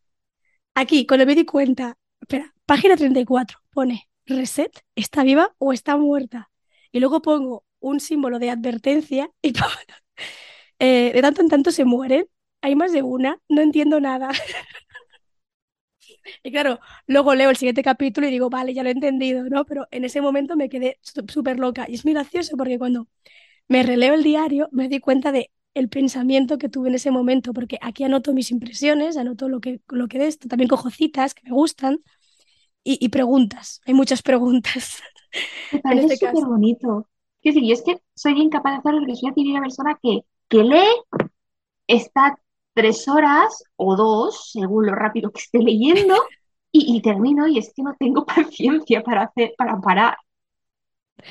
aquí, cuando me di cuenta, espera, página 34, pone reset, ¿está viva o está muerta? Y luego pongo un símbolo de advertencia y *laughs* eh, de tanto en tanto se mueren, hay más de una, no entiendo nada. *laughs* Y claro, luego leo el siguiente capítulo y digo, vale, ya lo he entendido, ¿no? Pero en ese momento me quedé súper loca. Y es muy gracioso porque cuando me releo el diario me di cuenta de el pensamiento que tuve en ese momento, porque aquí anoto mis impresiones, anoto lo que, lo que de esto, también cojo citas que me gustan y, preguntas, hay muchas preguntas. *laughs* Me parece este súper bonito. Es decir, yo es que soy incapaz de hacerlo porque soy la típica persona que, que lee, está tres horas o dos, según lo rápido que esté leyendo, y, y termino y es que no tengo *laughs* paciencia para hacer, para parar.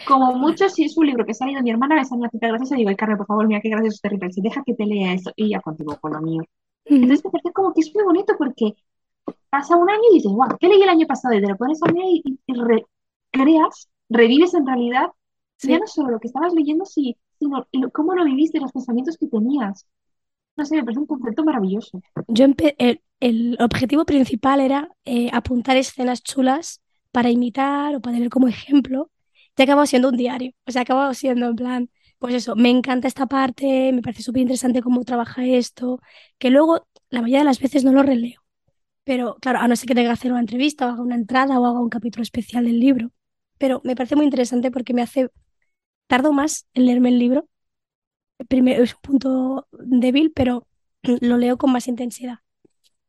Como mucho, si es un libro que ha salido mi hermana, me sale una cita graciosa y digo, ay, Carmen, por favor, mira qué gracioso es terrible, si deja que te lea eso, y ya continúo con lo mío. Entonces me parece como que es muy bonito porque pasa un año y dices, wow, ¿qué leí el año pasado? Y te lo pones a leer y, creas, revives en realidad, ya no solo lo que estabas leyendo, sino cómo lo viviste, los pensamientos que tenías. No sé, me parece un concepto maravilloso. Yo el, objetivo principal era eh, apuntar escenas chulas para imitar o para tener como ejemplo te acabado siendo un diario. O sea, ha acabado siendo en plan, pues eso, me encanta esta parte, me parece súper interesante cómo trabaja esto, que luego la mayoría de las veces no lo releo. Pero claro, a no ser que tenga que hacer una entrevista o haga una entrada o haga un capítulo especial del libro. Pero me parece muy interesante porque me hace, tardo más en leerme el libro. Primero es un punto débil, pero *clears throat* lo leo con más intensidad.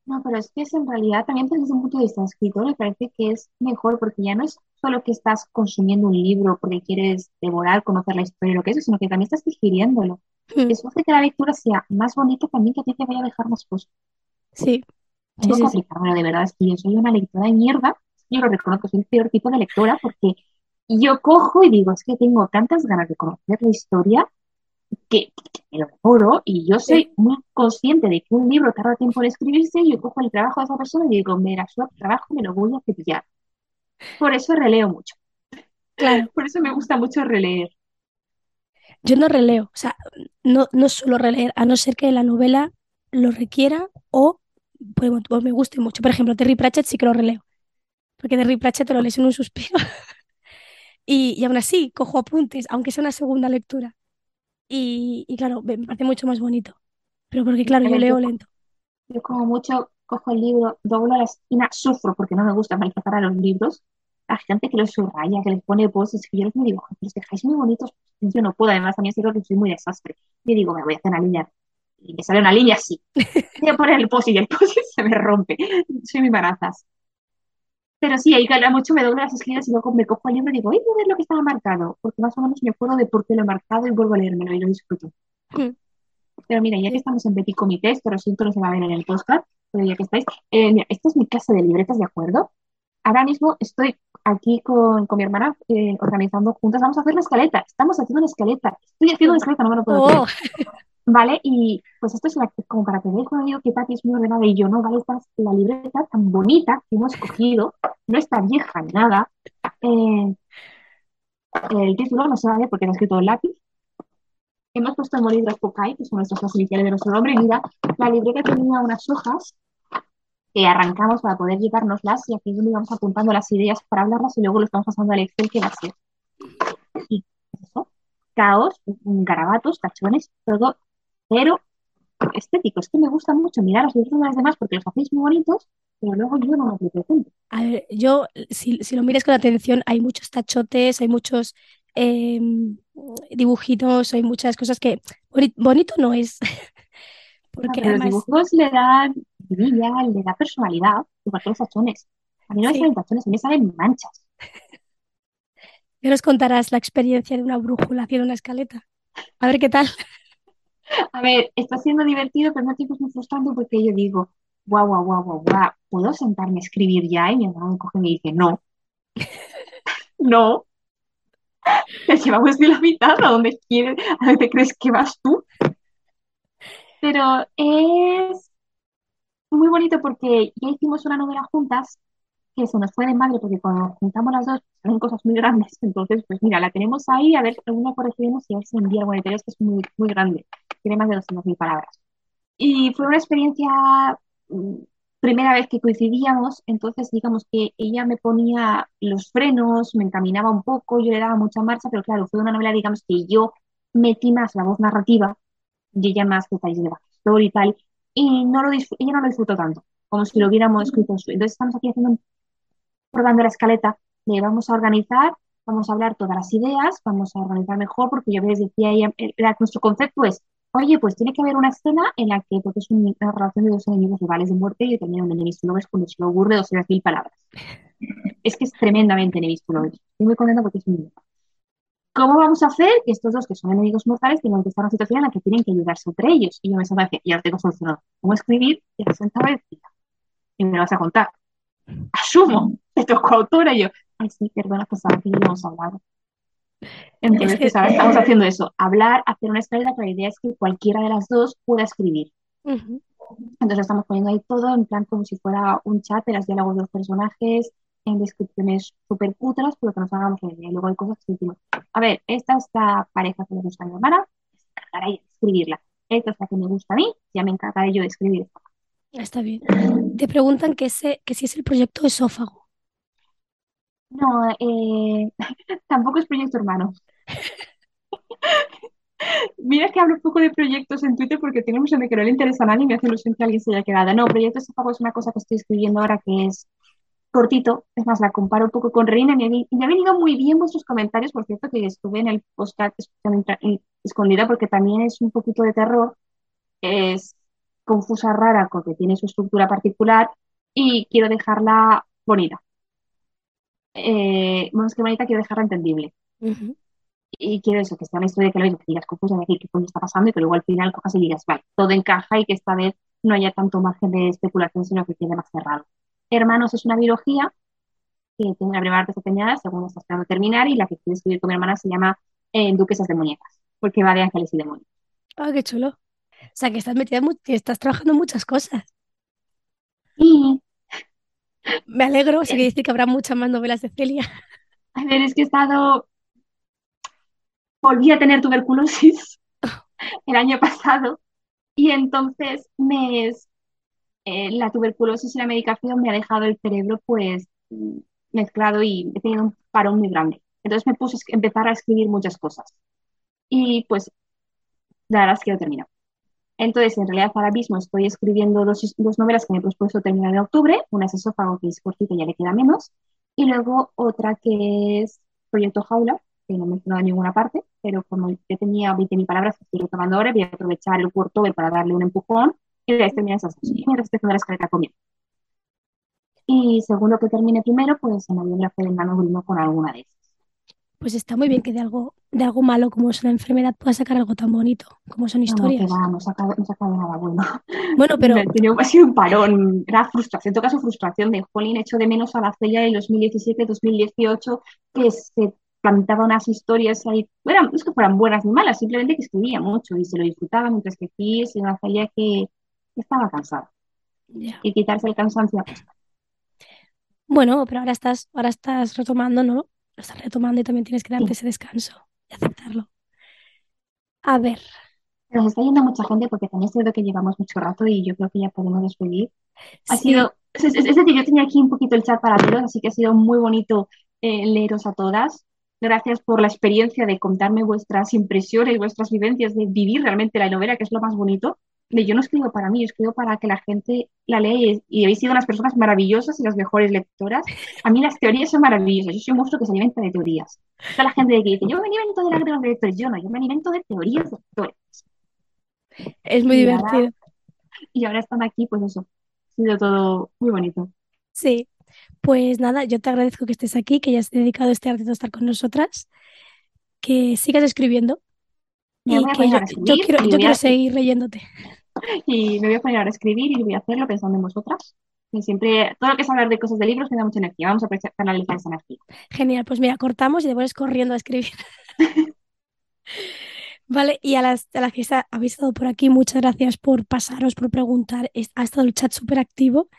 No, pero es que es en realidad también desde un punto de vista escritor me parece que es mejor porque ya no es solo que estás consumiendo un libro porque quieres devorar, conocer la historia, lo que es, sino que también estás digiriéndolo. Eso hace que la lectura sea más bonita también que a ti te vaya a dejar más cosas. Sí. sí, Bueno, de verdad es que yo soy una lectora de mierda, yo lo reconozco, soy el peor tipo de lectora porque yo cojo y digo, es que tengo tantas ganas de conocer la historia que, me lo juro, y yo soy muy consciente de que un libro tarda tiempo en escribirse, y yo cojo el trabajo de esa persona y digo, mira, su trabajo me lo voy a cepillar. Por eso releo mucho. Claro. Por eso me gusta mucho releer. Yo no releo, o sea, no, no suelo releer, a no ser que la novela lo requiera o pues, me guste mucho. Por ejemplo, Terry Pratchett sí que lo releo, porque Terry Pratchett lo lees en un suspiro. *laughs* y, y aún así, cojo apuntes, aunque sea una segunda lectura. Y, y claro, me parece mucho más bonito. Pero porque, claro, yo leo lento. Yo como mucho cojo el libro, doblo la esquina, sufro porque no me gusta maltratar a los libros. La gente que los subraya, que les pone poses, que yo les digo, los dejáis muy bonitos. Yo no puedo, además, a mí creo que soy muy desastre. Y digo, me voy a hacer una línea. Y me sale una línea así. *laughs* Voy a poner el post y el post *laughs* se me rompe. Soy muy barazas. Pero sí, ahí cala mucho, me doblo las esquinas y luego me cojo el libro y digo, voy a ver lo que estaba marcado, porque más o menos me acuerdo de por qué lo he marcado y vuelvo a leérmelo y lo disfruto. Hmm. Pero mira, ya que estamos en Petit Comité, esto lo siento, no se va a ver en el podcast, pero ya que estáis, eh, esta es mi casa de libretas, ¿de acuerdo? Ahora mismo estoy aquí con, con mi hermana eh, organizando juntas, vamos a hacer una escaleta, estamos haciendo una escaleta, estoy haciendo una escaleta, no me lo puedo oh. ¿Vale? Y pues esto es como para que veáis cuando digo que Pati es muy ordenada y yo no, ¿vale? Esta es la libreta tan bonita que hemos escogido, no está vieja ni nada. Eh, el título no se va a ver porque está escrito en lápiz. Hemos puesto en bolígrafo Pokai, que son nuestros iniciales de nuestro nombre. Mira, la libreta tenía unas hojas que arrancamos para poder llevárnoslas y aquí es donde íbamos apuntando las ideas para hablarlas y luego lo estamos pasando al Excel que va a ser. Y eso, caos, garabatos, cachones, todo pero estético. Es que me gusta mucho mirar los dibujos de las demás porque los hacéis muy bonitos, pero luego yo no me presento. A ver, yo, si, lo miras con atención, hay muchos tachotes, hay muchos em, dibujitos, hay muchas cosas que bonito no es. *laughs* porque los dibujos le dan vida, le da personalidad, igual que los tachones. A mí no me salen tachones, a mí me salen manchas. *laughs* Ya nos contarás la experiencia de una brújula haciendo una escaleta. A ver qué tal. *laughs* A ver, está siendo divertido, pero no tiempo es muy frustrante porque yo digo, guau, guau, guau, guau, guau, ¿puedo sentarme a escribir ya? Y mi hermano me coge y me dice, no. no. *laughs* Te llevamos de la mitad a donde quieres, a dónde crees que vas tú. Pero es muy bonito porque ya hicimos una novela juntas que se nos fue de madre porque cuando juntamos las dos son cosas muy grandes. Entonces, pues mira, la tenemos ahí, a ver, alguna corregimos y a ver si envía alguna es que es muy, muy grande, tiene más de 200.000 palabras. Y fue una experiencia, mm, primera vez que coincidíamos, entonces digamos que ella me ponía los frenos, me encaminaba un poco, yo le daba mucha marcha, pero claro, fue una novela, digamos, que yo metí más la voz narrativa y ella más detalles de backstory y tal, y no lo ella no lo disfrutó tanto, como si lo hubiéramos escrito. Entonces estamos aquí haciendo, probando la escaleta de vamos a organizar, vamos a hablar todas las ideas, vamos a organizar mejor, porque yo les decía ella, era, nuestro concepto es, oye, pues tiene que haber una escena en la que, porque es una relación de dos enemigos rivales de muerte, y un enemigo no ves cuando se lo ocurre mil palabras. *laughs* Es que es tremendamente enemigo Estoy muy contenta porque es un ¿Cómo vamos a hacer que estos dos, que son enemigos mortales, tengan que estar en una situación en la que tienen que ayudarse entre ellos? Y yo me sentaba y ya lo tengo solucionado. ¿Cómo escribir? Y me sentaba y decía, y me lo vas a contar. Asumo, *laughs* te tocó autora. Y yo, ay, sí, perdona, ahora que ya hemos hablado. Entonces, pues ahora estamos haciendo eso, hablar, hacer una escalera, pero la idea es que cualquiera de las dos pueda escribir. Entonces estamos poniendo ahí todo en plan como si fuera un chat de los diálogos de los personajes, en descripciones súper putras, pero que nos hagamos la idea. Luego hay cosas que decimos, a ver, esta es la pareja que me gusta a mi hermana, me encargaré de escribirla. Esta es la que me gusta a mí, ya me encargaré yo de escribir esta. Está bien. Te preguntan que, ese, que si es el proyecto esófago. No, eh, *laughs* tampoco es proyecto hermano. *laughs* Mira que hablo un poco de proyectos en Twitter porque tengo mucho de que no le interesa a nadie y me hace ilusión que alguien se haya quedado. No, proyecto esófago es una cosa que estoy escribiendo ahora que es cortito, es más, la comparo un poco con Reina, y me ha venido muy bien vuestros comentarios, por cierto, que estuve en el postcard escondida porque también es un poquito de terror, es confusa, rara, porque tiene su estructura particular y quiero dejarla bonita. Eh, más que bonita, quiero dejarla entendible. Y quiero eso, que sea una historia que lo que digas confusa, de qué está pasando y que luego al final cojas y digas, vale, todo encaja y que esta vez no haya tanto margen de especulación, sino que quede más cerrado. Hermanos es una biología que tiene una primera parte desempeñada según está esperando terminar y la que quiere escribir con mi hermana se llama eh, Duquesas de Muñecas, porque va de ángeles y demonios. Ah, qué chulo. O sea, que estás metida, que estás trabajando en muchas cosas. Sí. Me alegro, sea, que dice que habrá muchas más novelas de Celia. A ver, es que he estado... Volví a tener tuberculosis *laughs* el año pasado y entonces me, eh, la tuberculosis y la medicación me ha dejado el cerebro pues mezclado y he tenido un parón muy grande. Entonces me puse a empezar a escribir muchas cosas. Y pues, la verdad es que lo termino. Entonces, en realidad ahora mismo estoy escribiendo dos, dos novelas que me he propuesto terminar en octubre. Una es Esófago, que es cortita ya le queda menos. Y luego otra que es Proyecto Jaula, que no me he mencionado en ninguna parte, pero como yo tenía 20.000 palabras que estoy retomando ahora, voy a aprovechar el Worktober para darle un empujón y de terminar esas dos. Y mientras estoy la escaleta comiendo. Y según lo que termine primero, pues en noviembre hacer el nanogrimo con alguna de esas. Pues está muy bien que de algo, de algo malo como es una enfermedad pueda sacar algo tan bonito como son historias. No, no, no, saca, nada bueno. Bueno, pero... *laughs* ha sido un parón, era frustración, en todo caso frustración de Jolín, hecho de menos a la Celia del 2017-2018, que se plantaba unas historias ahí, bueno, no es que fueran buenas ni malas, simplemente que escribía mucho y se lo disfrutaba mientras que aquí es una Celia que estaba cansada. Y quitarse el cansancio Bueno, pero ahora estás, ahora estás retomando, ¿no? Lo estás retomando y también tienes que darte ese descanso y aceptarlo. A ver. Nos está yendo mucha gente porque también es cierto que llevamos mucho rato y yo creo que ya podemos despedir. Ha sido, es, decir, yo tenía aquí un poquito el chat para todos, así que ha sido muy bonito eh, leeros a todas. Gracias por la experiencia de contarme vuestras impresiones, vuestras vivencias, de vivir realmente la novela, que es lo más bonito yo no escribo para mí, yo escribo para que la gente la lea y, habéis sido unas personas maravillosas y las mejores lectoras. A mí las teorías son maravillosas, yo soy un monstruo que se alimenta de teorías. Está la gente que dice, yo me alimento de lágrimas de lectores, yo no, yo me alimento de teorías de lectores. Es muy divertido. y ahora están aquí, pues eso, ha sido todo muy bonito. Sí, pues nada, yo te agradezco que estés aquí, que hayas dedicado este ratito a estar con nosotras, que sigas escribiendo. y que yo, quiero, yo quiero seguir leyéndote y me voy a poner a escribir y voy a hacerlo pensando en vosotras. Y siempre, todo lo que es hablar de cosas de libros me da mucha energía. Vamos a canalizar esa energía. Genial, pues mira, cortamos y después corriendo a escribir. *laughs* Vale, y a las, a las que está- habéis estado por aquí, muchas gracias por pasaros, por preguntar. Ha estado el chat súper activo.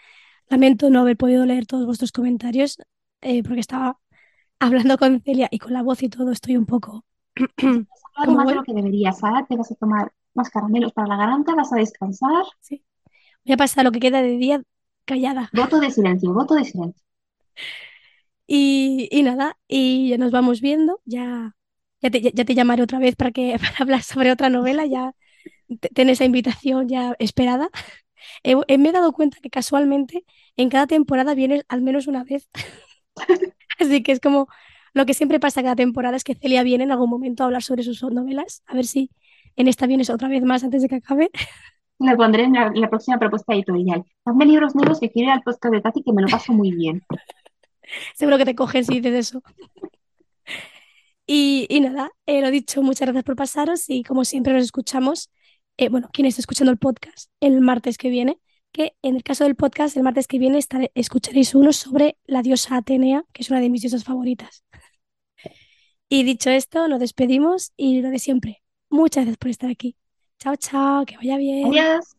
Lamento no haber podido leer todos vuestros comentarios eh, porque estaba hablando con Celia y con la voz y todo estoy un poco... *clears throat* Algo ¿Cómo más de lo que deberías, Sara. Te vas a tomar más caramelos para la garganta, vas a descansar. Sí. Voy a pasar lo que queda de día callada. Voto de silencio, voto de silencio. Y, y nada, y ya nos vamos viendo. Ya, ya, te, ya te llamaré otra vez para, que, *laughs* para hablar sobre otra novela. Ya te- ten esa invitación ya esperada. He- he- me he dado cuenta que casualmente en cada temporada vienes al menos una vez. *laughs* Así que es como lo que siempre pasa cada temporada es que Celia viene en algún momento a hablar sobre sus novelas. A ver si en esta vienes otra vez más antes de que acabe. Le pondré en la, en la próxima propuesta editorial. Dame libros nuevos que quiero ir al podcast de Tati que me lo paso muy bien. *laughs* Seguro que te cogen si dices eso. Y, y nada, eh, lo dicho, muchas gracias por pasaros y como siempre nos escuchamos, eh, bueno, quien esté escuchando el podcast el martes que viene, que en el caso del podcast el martes que viene estaré- escucharéis uno sobre la diosa Atenea, que es una de mis diosas favoritas. Y dicho esto, nos despedimos y lo de siempre. Muchas gracias por estar aquí. Chao, chao, que vaya bien. Adiós.